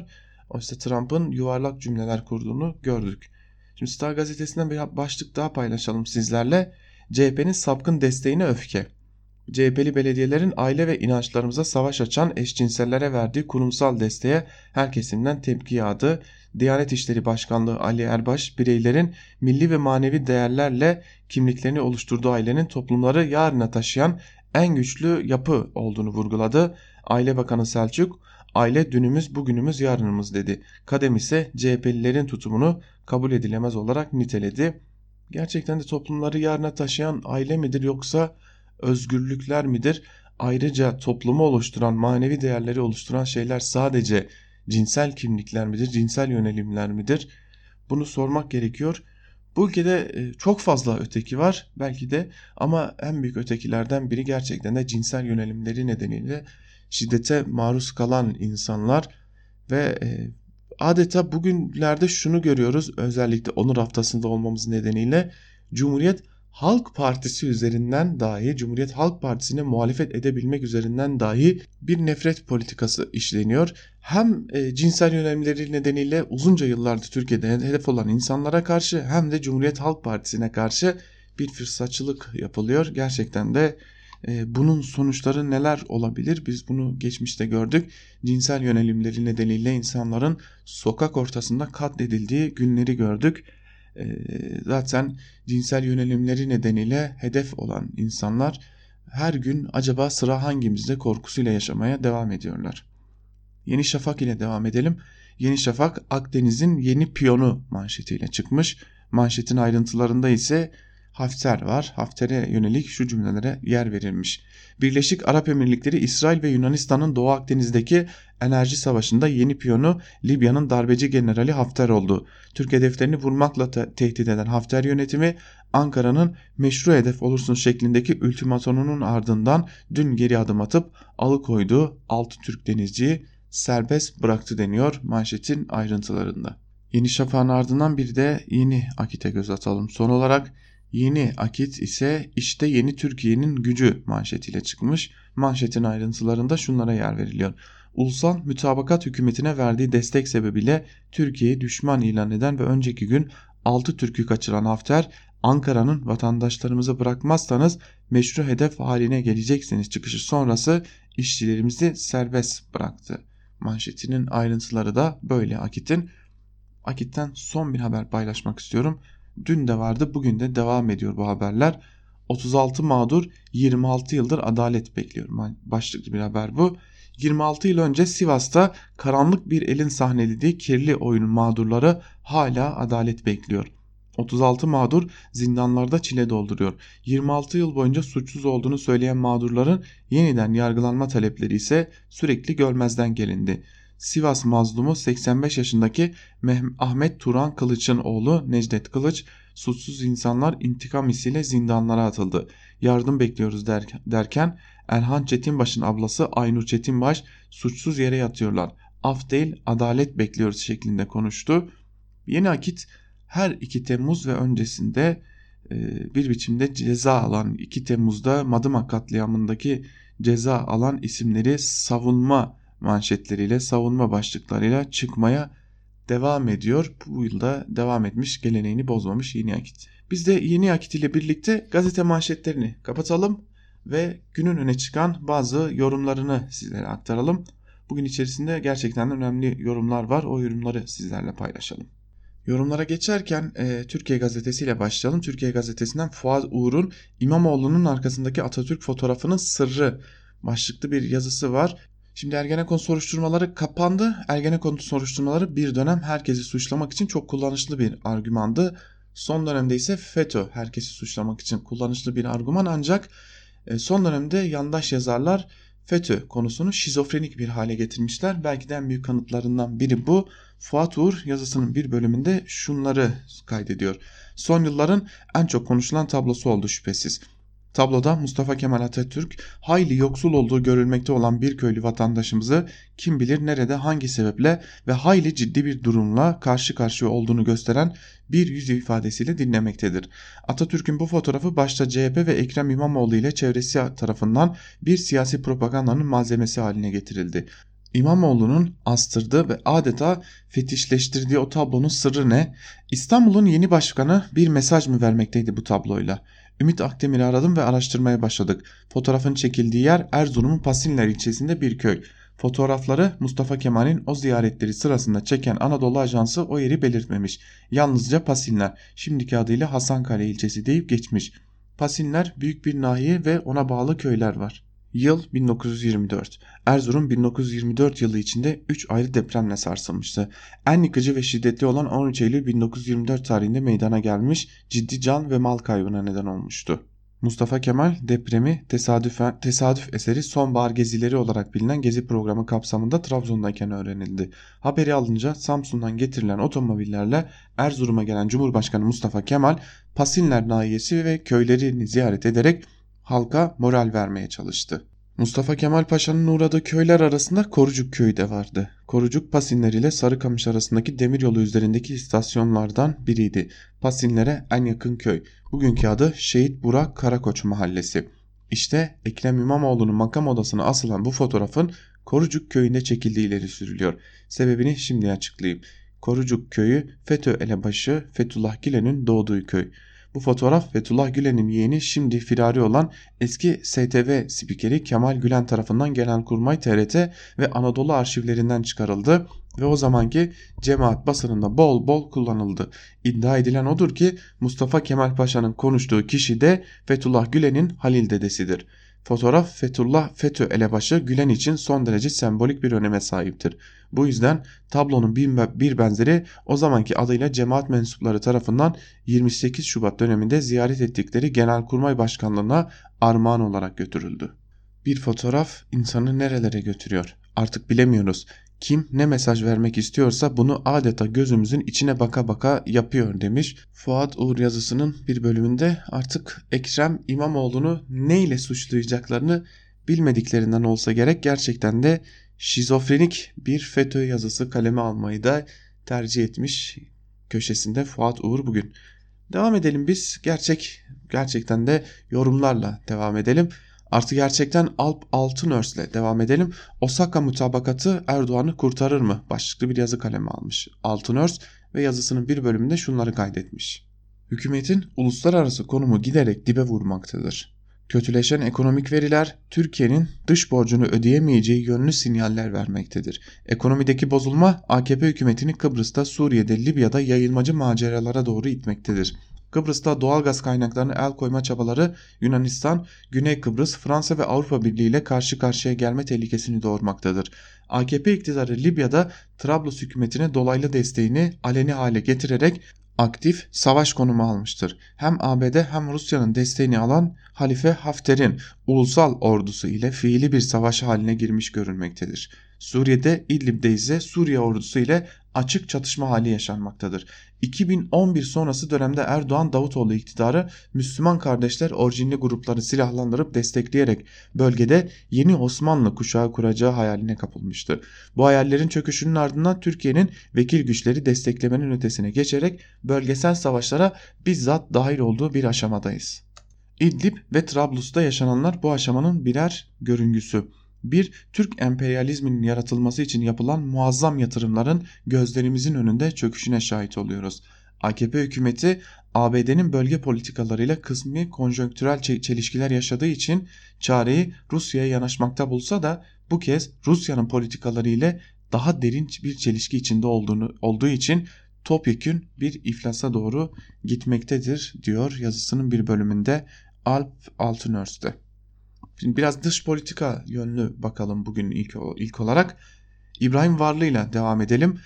Oysa Trump'ın yuvarlak cümleler kurduğunu gördük. Şimdi Star gazetesinden bir başlık daha paylaşalım sizlerle. CHP'nin sapkın desteğine öfke. CHP'li belediyelerin aile ve inançlarımıza savaş açan eşcinsellere verdiği kurumsal desteğe her kesimden tepki yağdı. Diyanet İşleri Başkanlığı Ali Erbaş bireylerin milli ve manevi değerlerle kimliklerini oluşturduğu ailenin toplumları yarına taşıyan en güçlü yapı olduğunu vurguladı. Aile Bakanı Selçuk, aile dünümüz bugünümüz yarınımız dedi. Kadem ise CHP'lilerin tutumunu kabul edilemez olarak niteledi. Gerçekten de toplumları yarına taşıyan aile midir yoksa özgürlükler midir? Ayrıca toplumu oluşturan, manevi değerleri oluşturan şeyler sadece cinsel kimlikler midir, cinsel yönelimler midir? Bunu sormak gerekiyor. Bu ülkede e, çok fazla öteki var belki de ama en büyük ötekilerden biri gerçekten de cinsel yönelimleri nedeniyle şiddete maruz kalan insanlar ve e, adeta bugünlerde şunu görüyoruz özellikle onur haftasında olmamız nedeniyle Cumhuriyet Halk Partisi üzerinden dahi Cumhuriyet Halk Partisi'ne muhalefet edebilmek üzerinden dahi bir nefret politikası işleniyor. Hem e, cinsel yönelimleri nedeniyle uzunca yıllardır Türkiye'de hedef olan insanlara karşı hem de Cumhuriyet Halk Partisi'ne karşı bir fırsatçılık yapılıyor. Gerçekten de e, bunun sonuçları neler olabilir? Biz bunu geçmişte gördük. Cinsel yönelimleri nedeniyle insanların sokak ortasında katledildiği günleri gördük zaten cinsel yönelimleri nedeniyle hedef olan insanlar her gün acaba sıra hangimizde korkusuyla yaşamaya devam ediyorlar. Yeni Şafak ile devam edelim. Yeni Şafak Akdeniz'in yeni piyonu manşetiyle çıkmış. Manşetin ayrıntılarında ise Hafter var. Hafter'e yönelik şu cümlelere yer verilmiş. Birleşik Arap Emirlikleri İsrail ve Yunanistan'ın Doğu Akdeniz'deki enerji savaşında yeni piyonu Libya'nın darbeci generali Hafter oldu. Türk hedeflerini vurmakla te tehdit eden Hafter yönetimi Ankara'nın meşru hedef olursun şeklindeki ultimatonunun ardından dün geri adım atıp alıkoyduğu 6 Türk denizciyi serbest bıraktı deniyor manşetin ayrıntılarında. Yeni Şafak'ın ardından bir de yeni Akit'e göz atalım. Son olarak Yeni Akit ise işte yeni Türkiye'nin gücü manşetiyle çıkmış. Manşetin ayrıntılarında şunlara yer veriliyor. Ulusal mütabakat hükümetine verdiği destek sebebiyle Türkiye'yi düşman ilan eden ve önceki gün 6 Türk'ü kaçıran Hafter, Ankara'nın vatandaşlarımızı bırakmazsanız meşru hedef haline geleceksiniz çıkışı sonrası işçilerimizi serbest bıraktı. Manşetinin ayrıntıları da böyle Akit'in. Akit'ten son bir haber paylaşmak istiyorum. Dün de vardı bugün de devam ediyor bu haberler. 36 mağdur 26 yıldır adalet bekliyor. Başlıklı bir haber bu. 26 yıl önce Sivas'ta karanlık bir elin sahnelediği kirli oyunun mağdurları hala adalet bekliyor. 36 mağdur zindanlarda çile dolduruyor. 26 yıl boyunca suçsuz olduğunu söyleyen mağdurların yeniden yargılanma talepleri ise sürekli görmezden gelindi. Sivas mazlumu 85 yaşındaki Ahmet Turan Kılıç'ın oğlu Necdet Kılıç suçsuz insanlar intikam hissiyle zindanlara atıldı. Yardım bekliyoruz derken Erhan Çetinbaş'ın ablası Aynur Çetinbaş suçsuz yere yatıyorlar. Af değil adalet bekliyoruz şeklinde konuştu. Yeni Akit her 2 Temmuz ve öncesinde e, bir biçimde ceza alan 2 Temmuz'da Madımak katliamındaki ceza alan isimleri savunma manşetleriyle savunma başlıklarıyla çıkmaya devam ediyor. Bu yılda devam etmiş geleneğini bozmamış Yeni Akit. Biz de Yeni Akit ile birlikte gazete manşetlerini kapatalım ve günün öne çıkan bazı yorumlarını sizlere aktaralım. Bugün içerisinde gerçekten önemli yorumlar var. O yorumları sizlerle paylaşalım. Yorumlara geçerken e, Türkiye Gazetesi ile başlayalım. Türkiye Gazetesi'nden Fuat Uğur'un İmamoğlu'nun arkasındaki Atatürk fotoğrafının sırrı başlıklı bir yazısı var. Şimdi Ergenekon soruşturmaları kapandı. Ergenekon soruşturmaları bir dönem herkesi suçlamak için çok kullanışlı bir argümandı. Son dönemde ise FETÖ herkesi suçlamak için kullanışlı bir argüman ancak son dönemde yandaş yazarlar FETÖ konusunu şizofrenik bir hale getirmişler. Belki de en büyük kanıtlarından biri bu. Fuat Uğur yazısının bir bölümünde şunları kaydediyor. Son yılların en çok konuşulan tablosu oldu şüphesiz. Tabloda Mustafa Kemal Atatürk hayli yoksul olduğu görülmekte olan bir köylü vatandaşımızı kim bilir nerede hangi sebeple ve hayli ciddi bir durumla karşı karşıya olduğunu gösteren bir yüz ifadesiyle dinlemektedir. Atatürk'ün bu fotoğrafı başta CHP ve Ekrem İmamoğlu ile çevresi tarafından bir siyasi propagandanın malzemesi haline getirildi. İmamoğlu'nun astırdığı ve adeta fetişleştirdiği o tablonun sırrı ne? İstanbul'un yeni başkanı bir mesaj mı vermekteydi bu tabloyla? Ümit Akdemir'i aradım ve araştırmaya başladık. Fotoğrafın çekildiği yer Erzurum'un Pasinler ilçesinde bir köy. Fotoğrafları Mustafa Kemal'in o ziyaretleri sırasında çeken Anadolu Ajansı o yeri belirtmemiş. Yalnızca Pasinler, şimdiki adıyla Hasankale ilçesi deyip geçmiş. Pasinler büyük bir nahiye ve ona bağlı köyler var. Yıl 1924. Erzurum 1924 yılı içinde 3 ayrı depremle sarsılmıştı. En yıkıcı ve şiddetli olan 13 Eylül 1924 tarihinde meydana gelmiş ciddi can ve mal kaybına neden olmuştu. Mustafa Kemal depremi tesadüfen, tesadüf eseri sonbahar gezileri olarak bilinen gezi programı kapsamında Trabzon'dayken öğrenildi. Haberi alınca Samsun'dan getirilen otomobillerle Erzurum'a gelen Cumhurbaşkanı Mustafa Kemal Pasinler nahiyesi ve köylerini ziyaret ederek halka moral vermeye çalıştı. Mustafa Kemal Paşa'nın uğradığı köyler arasında Korucuk köyü de vardı. Korucuk Pasinler ile Sarıkamış arasındaki demiryolu üzerindeki istasyonlardan biriydi. Pasinlere en yakın köy. Bugünkü adı Şehit Burak Karakoç Mahallesi. İşte Ekrem İmamoğlu'nun makam odasına asılan bu fotoğrafın Korucuk köyünde çekildiği ileri sürülüyor. Sebebini şimdi açıklayayım. Korucuk köyü FETÖ elebaşı Fethullah Gülen'in doğduğu köy. Bu fotoğraf Fethullah Gülen'in yeğeni şimdi firari olan eski STV spikeri Kemal Gülen tarafından Genelkurmay TRT ve Anadolu arşivlerinden çıkarıldı ve o zamanki cemaat basınında bol bol kullanıldı. İddia edilen odur ki Mustafa Kemal Paşa'nın konuştuğu kişi de Fethullah Gülen'in Halil dedesidir. Fotoğraf Fethullah FETÖ elebaşı Gülen için son derece sembolik bir öneme sahiptir. Bu yüzden tablonun bir benzeri o zamanki adıyla cemaat mensupları tarafından 28 Şubat döneminde ziyaret ettikleri Genelkurmay Başkanlığı'na armağan olarak götürüldü. Bir fotoğraf insanı nerelere götürüyor? Artık bilemiyoruz. Kim ne mesaj vermek istiyorsa bunu adeta gözümüzün içine baka baka yapıyor demiş. Fuat Uğur yazısının bir bölümünde artık Ekrem İmamoğlu'nu neyle suçlayacaklarını bilmediklerinden olsa gerek gerçekten de şizofrenik bir FETÖ yazısı kaleme almayı da tercih etmiş köşesinde Fuat Uğur bugün. Devam edelim biz gerçek gerçekten de yorumlarla devam edelim. Artı gerçekten Alp Altınörs'le devam edelim. Osaka mutabakatı Erdoğan'ı kurtarır mı? Başlıklı bir yazı kaleme almış. Altınörs ve yazısının bir bölümünde şunları kaydetmiş. Hükümetin uluslararası konumu giderek dibe vurmaktadır. Kötüleşen ekonomik veriler Türkiye'nin dış borcunu ödeyemeyeceği yönlü sinyaller vermektedir. Ekonomideki bozulma AKP hükümetini Kıbrıs'ta, Suriye'de, Libya'da yayılmacı maceralara doğru itmektedir. Kıbrıs'ta doğal gaz kaynaklarını el koyma çabaları Yunanistan, Güney Kıbrıs, Fransa ve Avrupa Birliği ile karşı karşıya gelme tehlikesini doğurmaktadır. AKP iktidarı Libya'da Trablus hükümetine dolaylı desteğini aleni hale getirerek aktif savaş konumu almıştır. Hem ABD hem Rusya'nın desteğini alan Halife Hafter'in ulusal ordusu ile fiili bir savaş haline girmiş görülmektedir. Suriye'de İdlib'de ise Suriye ordusu ile açık çatışma hali yaşanmaktadır. 2011 sonrası dönemde Erdoğan Davutoğlu iktidarı Müslüman kardeşler orijinli grupları silahlandırıp destekleyerek bölgede yeni Osmanlı kuşağı kuracağı hayaline kapılmıştı. Bu hayallerin çöküşünün ardından Türkiye'nin vekil güçleri desteklemenin ötesine geçerek bölgesel savaşlara bizzat dahil olduğu bir aşamadayız. İdlib ve Trablus'ta yaşananlar bu aşamanın birer görüngüsü bir Türk emperyalizminin yaratılması için yapılan muazzam yatırımların gözlerimizin önünde çöküşüne şahit oluyoruz. AKP hükümeti ABD'nin bölge politikalarıyla kısmi konjonktürel çelişkiler yaşadığı için çareyi Rusya'ya yanaşmakta bulsa da bu kez Rusya'nın politikaları ile daha derin bir çelişki içinde olduğunu olduğu için topyekün bir iflasa doğru gitmektedir diyor yazısının bir bölümünde Alp Altınörste. Biraz dış politika yönlü bakalım bugün ilk, ilk olarak. İbrahim Varlı ile devam edelim.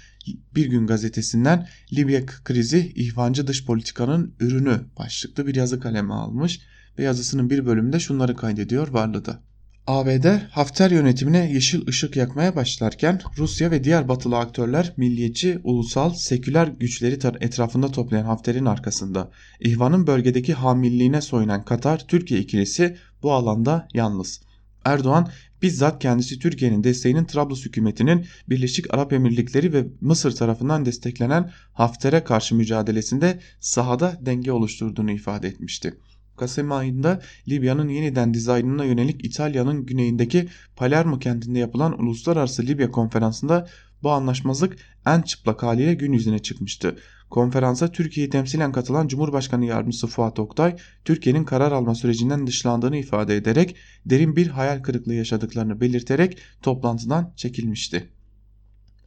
Bir gün gazetesinden Libya krizi ihvancı dış politikanın ürünü başlıklı bir yazı kaleme almış ve yazısının bir bölümünde şunları kaydediyor Varlı'da. ABD Hafter yönetimine yeşil ışık yakmaya başlarken Rusya ve diğer batılı aktörler milliyetçi, ulusal, seküler güçleri etrafında toplayan Hafter'in arkasında. İhvanın bölgedeki hamilliğine soyunan Katar-Türkiye ikilisi bu alanda yalnız. Erdoğan bizzat kendisi Türkiye'nin desteğinin Trablus hükümetinin Birleşik Arap Emirlikleri ve Mısır tarafından desteklenen Hafter'e karşı mücadelesinde sahada denge oluşturduğunu ifade etmişti. Kasım ayında Libya'nın yeniden dizaynına yönelik İtalya'nın güneyindeki Palermo kentinde yapılan Uluslararası Libya Konferansı'nda bu anlaşmazlık en çıplak haliyle gün yüzüne çıkmıştı. Konferansa Türkiye'yi temsilen katılan Cumhurbaşkanı Yardımcısı Fuat Oktay, Türkiye'nin karar alma sürecinden dışlandığını ifade ederek derin bir hayal kırıklığı yaşadıklarını belirterek toplantıdan çekilmişti.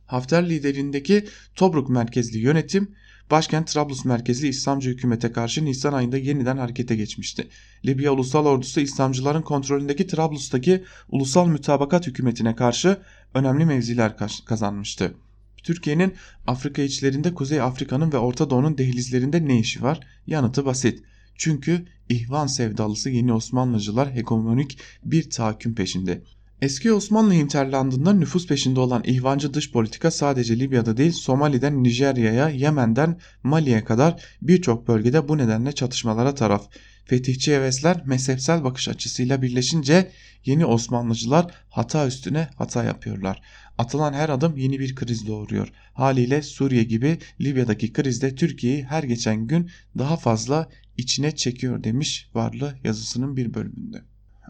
Hafter liderindeki Tobruk merkezli yönetim başkent Trablus merkezli İslamcı hükümete karşı Nisan ayında yeniden harekete geçmişti. Libya Ulusal Ordusu İslamcıların kontrolündeki Trablus'taki Ulusal Mütabakat hükümetine karşı önemli mevziler kazanmıştı. Türkiye'nin Afrika içlerinde Kuzey Afrika'nın ve Orta Doğu'nun dehlizlerinde ne işi var? Yanıtı basit. Çünkü ihvan sevdalısı yeni Osmanlıcılar hegemonik bir tahakküm peşinde. Eski Osmanlı hinterlandında nüfus peşinde olan ihvancı dış politika sadece Libya'da değil Somali'den Nijerya'ya, Yemen'den Mali'ye kadar birçok bölgede bu nedenle çatışmalara taraf. Fetihçi hevesler mezhepsel bakış açısıyla birleşince yeni Osmanlıcılar hata üstüne hata yapıyorlar. Atılan her adım yeni bir kriz doğuruyor. Haliyle Suriye gibi Libya'daki krizde Türkiye'yi her geçen gün daha fazla içine çekiyor demiş Varlı yazısının bir bölümünde.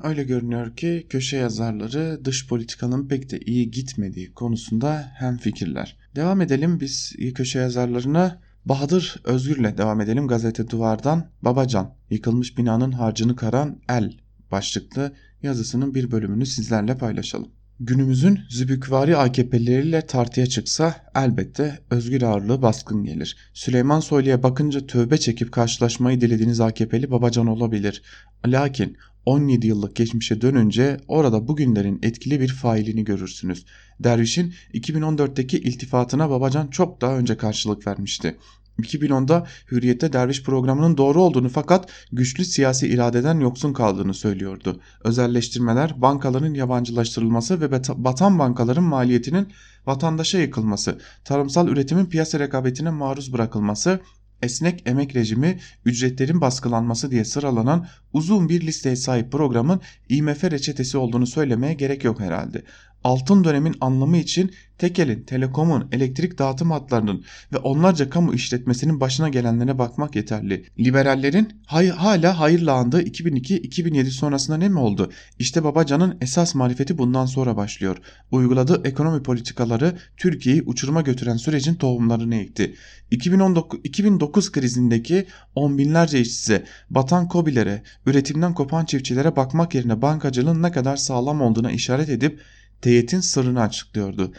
Öyle görünüyor ki köşe yazarları dış politikanın pek de iyi gitmediği konusunda hem fikirler. Devam edelim biz köşe yazarlarına Bahadır Özgür'le devam edelim gazete duvardan Babacan yıkılmış binanın harcını karan el başlıklı yazısının bir bölümünü sizlerle paylaşalım. Günümüzün zübükvari AKP'leriyle tartıya çıksa elbette özgür ağırlığı baskın gelir. Süleyman Soylu'ya bakınca tövbe çekip karşılaşmayı dilediğiniz AKP'li Babacan olabilir. Lakin 17 yıllık geçmişe dönünce orada bugünlerin etkili bir failini görürsünüz. Derviş'in 2014'teki iltifatına Babacan çok daha önce karşılık vermişti. 2010'da Hürriyet'te derviş programının doğru olduğunu fakat güçlü siyasi iradeden yoksun kaldığını söylüyordu. Özelleştirmeler, bankaların yabancılaştırılması ve batan bankaların maliyetinin vatandaşa yıkılması, tarımsal üretimin piyasa rekabetine maruz bırakılması, esnek emek rejimi, ücretlerin baskılanması diye sıralanan uzun bir listeye sahip programın IMF reçetesi olduğunu söylemeye gerek yok herhalde altın dönemin anlamı için Tekel'in, Telekom'un, elektrik dağıtım hatlarının ve onlarca kamu işletmesinin başına gelenlere bakmak yeterli. Liberallerin hay hala hayırla andığı 2002-2007 sonrasında ne mi oldu? İşte Babacan'ın esas marifeti bundan sonra başlıyor. Uyguladığı ekonomi politikaları Türkiye'yi uçuruma götüren sürecin tohumlarını ekti. 2019, 2009 krizindeki on binlerce işsize, batan kobilere, üretimden kopan çiftçilere bakmak yerine bankacılığın ne kadar sağlam olduğuna işaret edip teyetin sırrını açıklıyordu.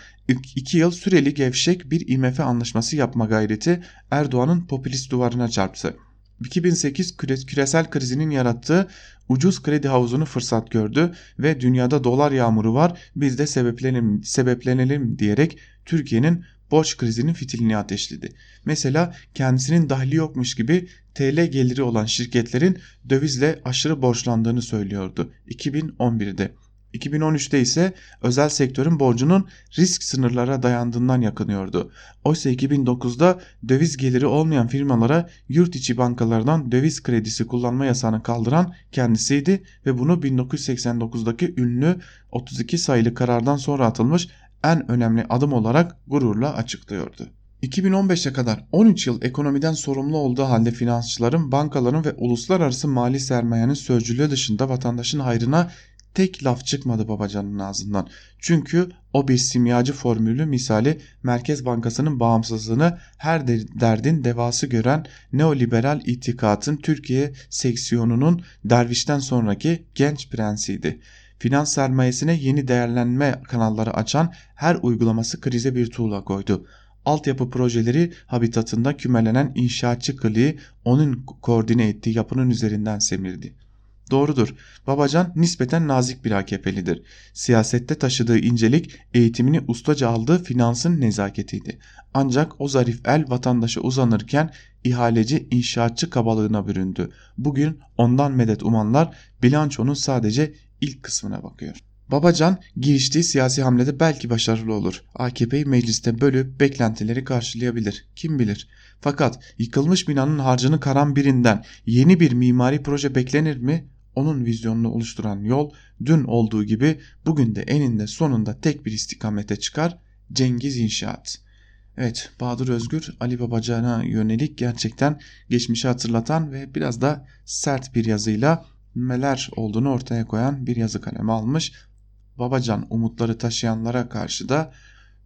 İki yıl süreli gevşek bir IMF anlaşması yapma gayreti Erdoğan'ın popülist duvarına çarptı. 2008 küresel krizinin yarattığı ucuz kredi havuzunu fırsat gördü ve dünyada dolar yağmuru var biz de sebeplenelim, sebeplenelim diyerek Türkiye'nin borç krizinin fitilini ateşledi. Mesela kendisinin dahli yokmuş gibi TL geliri olan şirketlerin dövizle aşırı borçlandığını söylüyordu 2011'de. 2013'te ise özel sektörün borcunun risk sınırlara dayandığından yakınıyordu. Oysa 2009'da döviz geliri olmayan firmalara yurt içi bankalardan döviz kredisi kullanma yasağını kaldıran kendisiydi ve bunu 1989'daki ünlü 32 sayılı karardan sonra atılmış en önemli adım olarak gururla açıklıyordu. 2015'e kadar 13 yıl ekonomiden sorumlu olduğu halde finansçıların, bankaların ve uluslararası mali sermayenin sözcülüğü dışında vatandaşın hayrına tek laf çıkmadı babacanın ağzından. Çünkü o bir simyacı formülü misali Merkez Bankası'nın bağımsızlığını her derdin devası gören neoliberal itikatın Türkiye seksiyonunun dervişten sonraki genç prensiydi. Finans sermayesine yeni değerlenme kanalları açan her uygulaması krize bir tuğla koydu altyapı projeleri habitatında kümelenen inşaatçı kliği onun koordine ettiği yapının üzerinden semirdi. Doğrudur. Babacan nispeten nazik bir AKP'lidir. Siyasette taşıdığı incelik eğitimini ustaca aldığı finansın nezaketiydi. Ancak o zarif el vatandaşa uzanırken ihaleci inşaatçı kabalığına büründü. Bugün ondan medet umanlar bilançonun sadece ilk kısmına bakıyor. Babacan giriştiği siyasi hamlede belki başarılı olur. AKP'yi mecliste bölüp beklentileri karşılayabilir. Kim bilir. Fakat yıkılmış binanın harcını karan birinden yeni bir mimari proje beklenir mi? Onun vizyonunu oluşturan yol dün olduğu gibi bugün de eninde sonunda tek bir istikamete çıkar Cengiz İnşaat. Evet Bahadır Özgür Ali Babacan'a yönelik gerçekten geçmişi hatırlatan ve biraz da sert bir yazıyla neler olduğunu ortaya koyan bir yazı kalemi almış. Babacan umutları taşıyanlara karşı da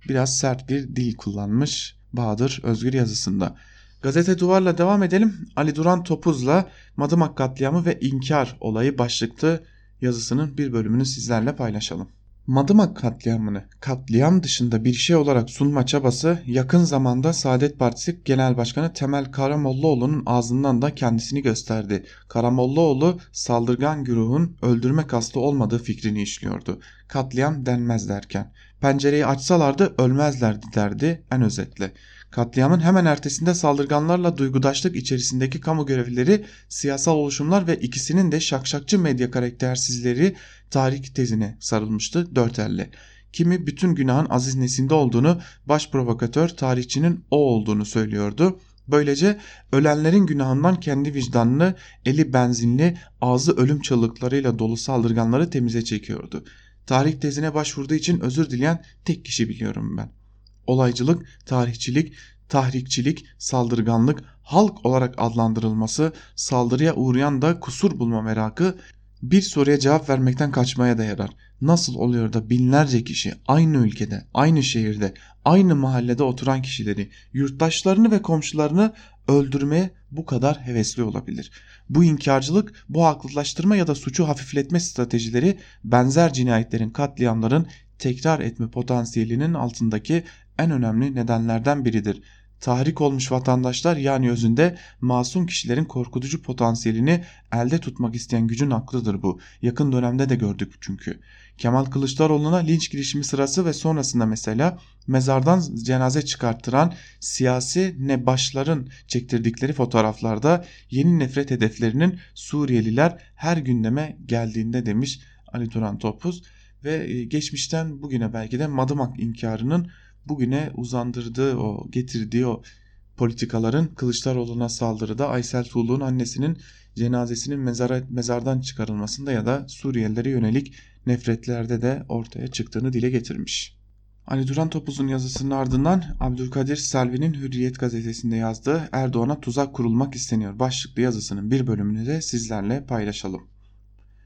biraz sert bir dil kullanmış Bahadır Özgür yazısında. Gazete Duvar'la devam edelim. Ali Duran Topuz'la Madımak katliamı ve inkar olayı başlıklı yazısının bir bölümünü sizlerle paylaşalım. Madımak katliamını katliam dışında bir şey olarak sunma çabası yakın zamanda Saadet Partisi Genel Başkanı Temel Karamollaoğlu'nun ağzından da kendisini gösterdi. Karamollaoğlu saldırgan güruhun öldürme kastı olmadığı fikrini işliyordu. Katliam denmez derken. Pencereyi açsalardı ölmezlerdi derdi en özetle. Katliamın hemen ertesinde saldırganlarla duygudaşlık içerisindeki kamu görevlileri, siyasal oluşumlar ve ikisinin de şakşakçı medya karaktersizleri tarih tezine sarılmıştı dört elle. Kimi bütün günahın Aziz Nesin'de olduğunu, baş provokatör tarihçinin o olduğunu söylüyordu. Böylece ölenlerin günahından kendi vicdanını, eli benzinli, ağzı ölüm çığlıklarıyla dolu saldırganları temize çekiyordu. Tarih tezine başvurduğu için özür dileyen tek kişi biliyorum ben. Olaycılık, tarihçilik, tahrikçilik, saldırganlık, halk olarak adlandırılması, saldırıya uğrayan da kusur bulma merakı bir soruya cevap vermekten kaçmaya da yarar. Nasıl oluyor da binlerce kişi aynı ülkede, aynı şehirde, aynı mahallede oturan kişileri, yurttaşlarını ve komşularını öldürmeye bu kadar hevesli olabilir? Bu inkarcılık, bu haklılaştırma ya da suçu hafifletme stratejileri benzer cinayetlerin, katliamların tekrar etme potansiyelinin altındaki en önemli nedenlerden biridir. Tahrik olmuş vatandaşlar yani özünde masum kişilerin korkutucu potansiyelini elde tutmak isteyen gücün aklıdır bu. Yakın dönemde de gördük çünkü. Kemal Kılıçdaroğlu'na linç girişimi sırası ve sonrasında mesela mezardan cenaze çıkarttıran siyasi nebaşların çektirdikleri fotoğraflarda yeni nefret hedeflerinin Suriyeliler her gündeme geldiğinde demiş Ali Turan Topuz ve e, geçmişten bugüne belki de Madımak inkarının bugüne uzandırdığı o getirdiği o politikaların Kılıçdaroğlu'na saldırıda Aysel Tuğlu'nun annesinin cenazesinin mezara, mezardan çıkarılmasında ya da Suriyelilere yönelik nefretlerde de ortaya çıktığını dile getirmiş. Ali Duran Topuz'un yazısının ardından Abdülkadir Selvi'nin Hürriyet gazetesinde yazdığı Erdoğan'a tuzak kurulmak isteniyor başlıklı yazısının bir bölümünü de sizlerle paylaşalım.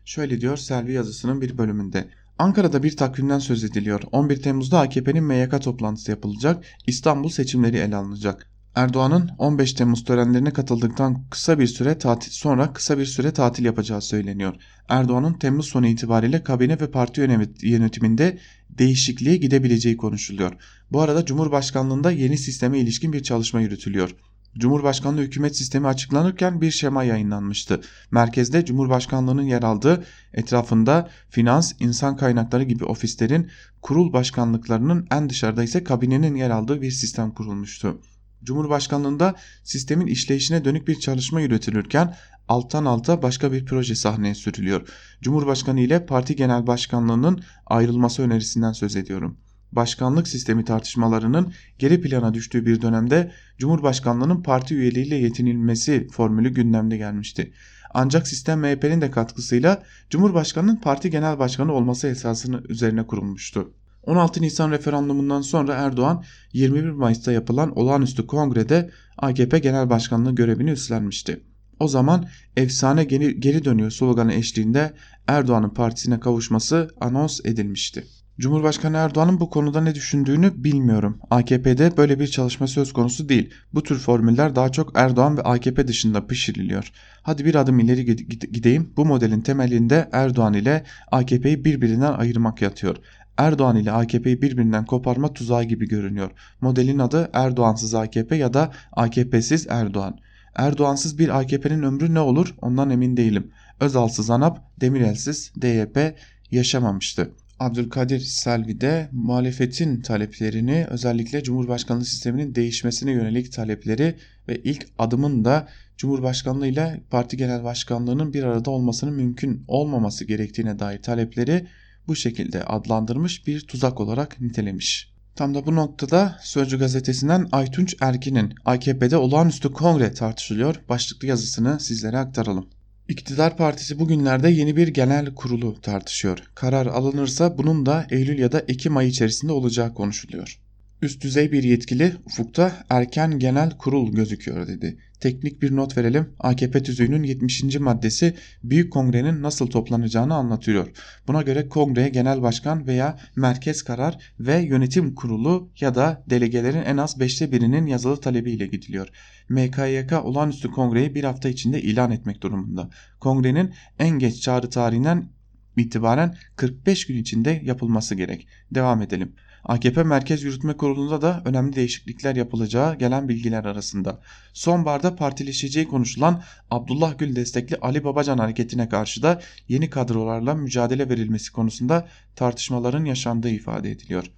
Şöyle diyor Selvi yazısının bir bölümünde Ankara'da bir takvimden söz ediliyor. 11 Temmuz'da AKP'nin MYK toplantısı yapılacak. İstanbul seçimleri ele alınacak. Erdoğan'ın 15 Temmuz törenlerine katıldıktan kısa bir süre tatil sonra kısa bir süre tatil yapacağı söyleniyor. Erdoğan'ın Temmuz sonu itibariyle kabine ve parti yönetiminde değişikliğe gidebileceği konuşuluyor. Bu arada Cumhurbaşkanlığında yeni sisteme ilişkin bir çalışma yürütülüyor. Cumhurbaşkanlığı hükümet sistemi açıklanırken bir şema yayınlanmıştı. Merkezde Cumhurbaşkanlığının yer aldığı etrafında finans, insan kaynakları gibi ofislerin kurul başkanlıklarının en dışarıda ise kabinenin yer aldığı bir sistem kurulmuştu. Cumhurbaşkanlığında sistemin işleyişine dönük bir çalışma yürütülürken alttan alta başka bir proje sahneye sürülüyor. Cumhurbaşkanı ile parti genel başkanlığının ayrılması önerisinden söz ediyorum başkanlık sistemi tartışmalarının geri plana düştüğü bir dönemde Cumhurbaşkanlığının parti üyeliğiyle yetinilmesi formülü gündemde gelmişti. Ancak sistem MHP'nin de katkısıyla Cumhurbaşkanının parti genel başkanı olması esasını üzerine kurulmuştu. 16 Nisan referandumundan sonra Erdoğan 21 Mayıs'ta yapılan olağanüstü kongrede AKP genel başkanlığı görevini üstlenmişti. O zaman efsane geri, geri dönüyor sloganı eşliğinde Erdoğan'ın partisine kavuşması anons edilmişti. Cumhurbaşkanı Erdoğan'ın bu konuda ne düşündüğünü bilmiyorum. AKP'de böyle bir çalışma söz konusu değil. Bu tür formüller daha çok Erdoğan ve AKP dışında pişiriliyor. Hadi bir adım ileri gideyim. Bu modelin temelinde Erdoğan ile AKP'yi birbirinden ayırmak yatıyor. Erdoğan ile AKP'yi birbirinden koparma tuzağı gibi görünüyor. Modelin adı Erdoğansız AKP ya da AKP'siz Erdoğan. Erdoğansız bir AKP'nin ömrü ne olur ondan emin değilim. Özalsız ANAP, Demirelsiz DYP yaşamamıştı. Abdülkadir Selvi de muhalefetin taleplerini özellikle Cumhurbaşkanlığı sisteminin değişmesine yönelik talepleri ve ilk adımın da Cumhurbaşkanlığı ile Parti Genel Başkanlığı'nın bir arada olmasının mümkün olmaması gerektiğine dair talepleri bu şekilde adlandırmış bir tuzak olarak nitelemiş. Tam da bu noktada Sözcü gazetesinden Aytunç Erkin'in AKP'de olağanüstü kongre tartışılıyor başlıklı yazısını sizlere aktaralım. İktidar Partisi bugünlerde yeni bir genel kurulu tartışıyor. Karar alınırsa bunun da Eylül ya da Ekim ayı içerisinde olacağı konuşuluyor. Üst düzey bir yetkili ufukta erken genel kurul gözüküyor dedi. Teknik bir not verelim. AKP tüzüğünün 70. maddesi Büyük Kongre'nin nasıl toplanacağını anlatıyor. Buna göre kongreye genel başkan veya merkez karar ve yönetim kurulu ya da delegelerin en az 5'te birinin yazılı talebiyle gidiliyor. MKYK olağanüstü kongreyi bir hafta içinde ilan etmek durumunda. Kongrenin en geç çağrı tarihinden itibaren 45 gün içinde yapılması gerek. Devam edelim. AKP Merkez Yürütme Kurulu'nda da önemli değişiklikler yapılacağı gelen bilgiler arasında. Sonbaharda partileşeceği konuşulan Abdullah Gül destekli Ali Babacan hareketine karşı da yeni kadrolarla mücadele verilmesi konusunda tartışmaların yaşandığı ifade ediliyor.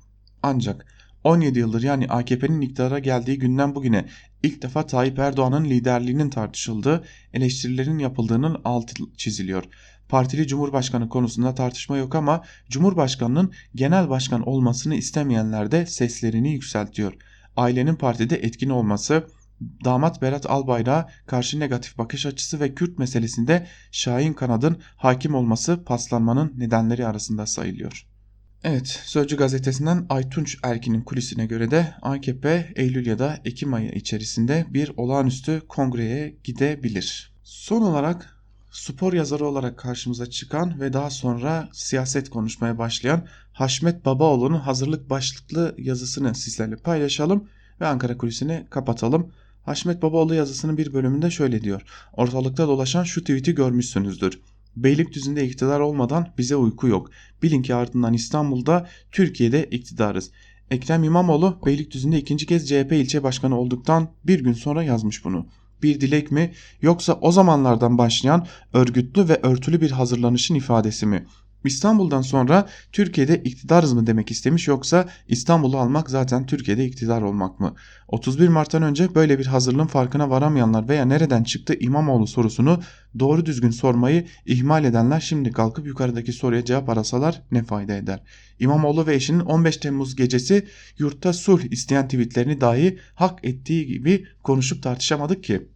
Ancak 17 yıldır yani AKP'nin iktidara geldiği günden bugüne ilk defa Tayyip Erdoğan'ın liderliğinin tartışıldığı, eleştirilerin yapıldığının altı çiziliyor partili cumhurbaşkanı konusunda tartışma yok ama cumhurbaşkanının genel başkan olmasını istemeyenler de seslerini yükseltiyor. Ailenin partide etkin olması, damat Berat Albayrak'a karşı negatif bakış açısı ve Kürt meselesinde Şahin Kanad'ın hakim olması paslanmanın nedenleri arasında sayılıyor. Evet, Sözcü gazetesinden Aytunç Erkin'in kulisine göre de AKP Eylül ya da Ekim ayı içerisinde bir olağanüstü kongreye gidebilir. Son olarak spor yazarı olarak karşımıza çıkan ve daha sonra siyaset konuşmaya başlayan Haşmet Babaoğlu'nun hazırlık başlıklı yazısını sizlerle paylaşalım ve Ankara kulisini kapatalım. Haşmet Babaoğlu yazısının bir bölümünde şöyle diyor. Ortalıkta dolaşan şu tweet'i görmüşsünüzdür. Beylikdüzü'nde iktidar olmadan bize uyku yok. Bilin ki ardından İstanbul'da Türkiye'de iktidarız. Ekrem İmamoğlu Beylikdüzü'nde ikinci kez CHP ilçe başkanı olduktan bir gün sonra yazmış bunu bir dilek mi yoksa o zamanlardan başlayan örgütlü ve örtülü bir hazırlanışın ifadesi mi? İstanbul'dan sonra Türkiye'de iktidarız mı demek istemiş yoksa İstanbul'u almak zaten Türkiye'de iktidar olmak mı? 31 Mart'tan önce böyle bir hazırlığın farkına varamayanlar veya nereden çıktı İmamoğlu sorusunu doğru düzgün sormayı ihmal edenler şimdi kalkıp yukarıdaki soruya cevap arasalar ne fayda eder? İmamoğlu ve eşinin 15 Temmuz gecesi yurtta sulh isteyen tweetlerini dahi hak ettiği gibi konuşup tartışamadık ki.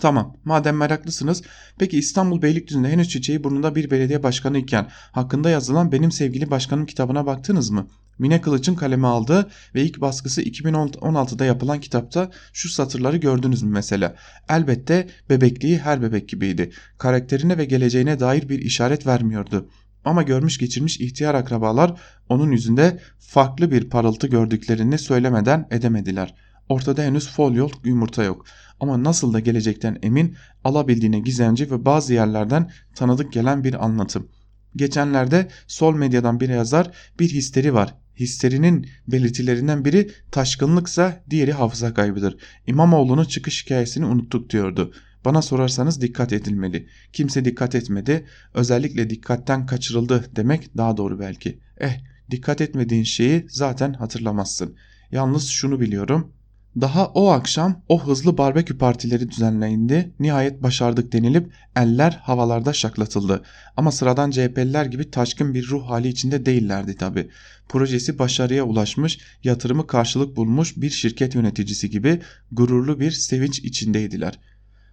Tamam madem meraklısınız peki İstanbul Beylikdüzü'nde henüz çiçeği burnunda bir belediye başkanı iken hakkında yazılan benim sevgili başkanım kitabına baktınız mı? Mine Kılıç'ın kaleme aldığı ve ilk baskısı 2016'da yapılan kitapta şu satırları gördünüz mü mesela? Elbette bebekliği her bebek gibiydi. Karakterine ve geleceğine dair bir işaret vermiyordu. Ama görmüş geçirmiş ihtiyar akrabalar onun yüzünde farklı bir parıltı gördüklerini söylemeden edemediler.'' Ortada henüz fol yok, yumurta yok. Ama nasıl da gelecekten emin, alabildiğine gizemci ve bazı yerlerden tanıdık gelen bir anlatım. Geçenlerde sol medyadan bir yazar bir histeri var. Histerinin belirtilerinden biri taşkınlıksa diğeri hafıza kaybıdır. İmamoğlu'nun çıkış hikayesini unuttuk diyordu. Bana sorarsanız dikkat edilmeli. Kimse dikkat etmedi. Özellikle dikkatten kaçırıldı demek daha doğru belki. Eh dikkat etmediğin şeyi zaten hatırlamazsın. Yalnız şunu biliyorum. Daha o akşam o hızlı barbekü partileri düzenlendi. Nihayet başardık denilip eller havalarda şaklatıldı. Ama sıradan CHP'liler gibi taşkın bir ruh hali içinde değillerdi tabi. Projesi başarıya ulaşmış, yatırımı karşılık bulmuş bir şirket yöneticisi gibi gururlu bir sevinç içindeydiler.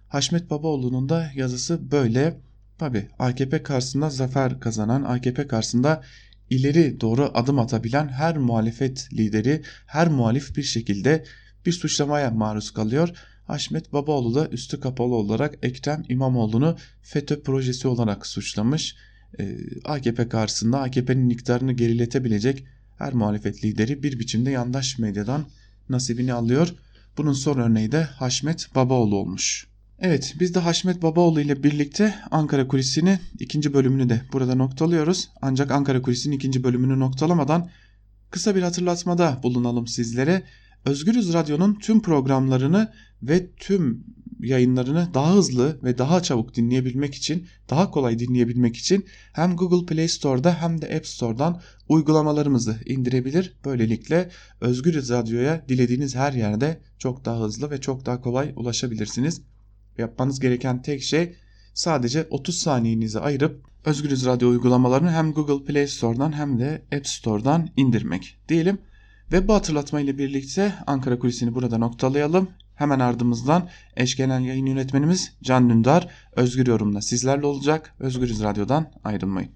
Haşmet Babaoğlu'nun da yazısı böyle. Tabi AKP karşısında zafer kazanan, AKP karşısında ileri doğru adım atabilen her muhalefet lideri, her muhalif bir şekilde bir suçlamaya maruz kalıyor. Haşmet Babaoğlu da üstü kapalı olarak Ekrem İmamoğlu'nu FETÖ projesi olarak suçlamış. Ee, AKP karşısında AKP'nin iktidarını geriletebilecek her muhalefet lideri bir biçimde yandaş medyadan nasibini alıyor. Bunun son örneği de Haşmet Babaoğlu olmuş. Evet biz de Haşmet Babaoğlu ile birlikte Ankara Kulisi'ni ikinci bölümünü de burada noktalıyoruz. Ancak Ankara Kulisi'nin ikinci bölümünü noktalamadan kısa bir hatırlatmada bulunalım sizlere. Özgürüz Radyo'nun tüm programlarını ve tüm yayınlarını daha hızlı ve daha çabuk dinleyebilmek için, daha kolay dinleyebilmek için hem Google Play Store'da hem de App Store'dan uygulamalarımızı indirebilir. Böylelikle Özgürüz Radyo'ya dilediğiniz her yerde çok daha hızlı ve çok daha kolay ulaşabilirsiniz. Yapmanız gereken tek şey sadece 30 saniyenizi ayırıp Özgürüz Radyo uygulamalarını hem Google Play Store'dan hem de App Store'dan indirmek diyelim. Ve bu hatırlatma ile birlikte Ankara Kulisi'ni burada noktalayalım. Hemen ardımızdan eş genel yayın yönetmenimiz Can Dündar Özgür Yorum'la sizlerle olacak. Özgürüz Radyo'dan ayrılmayın.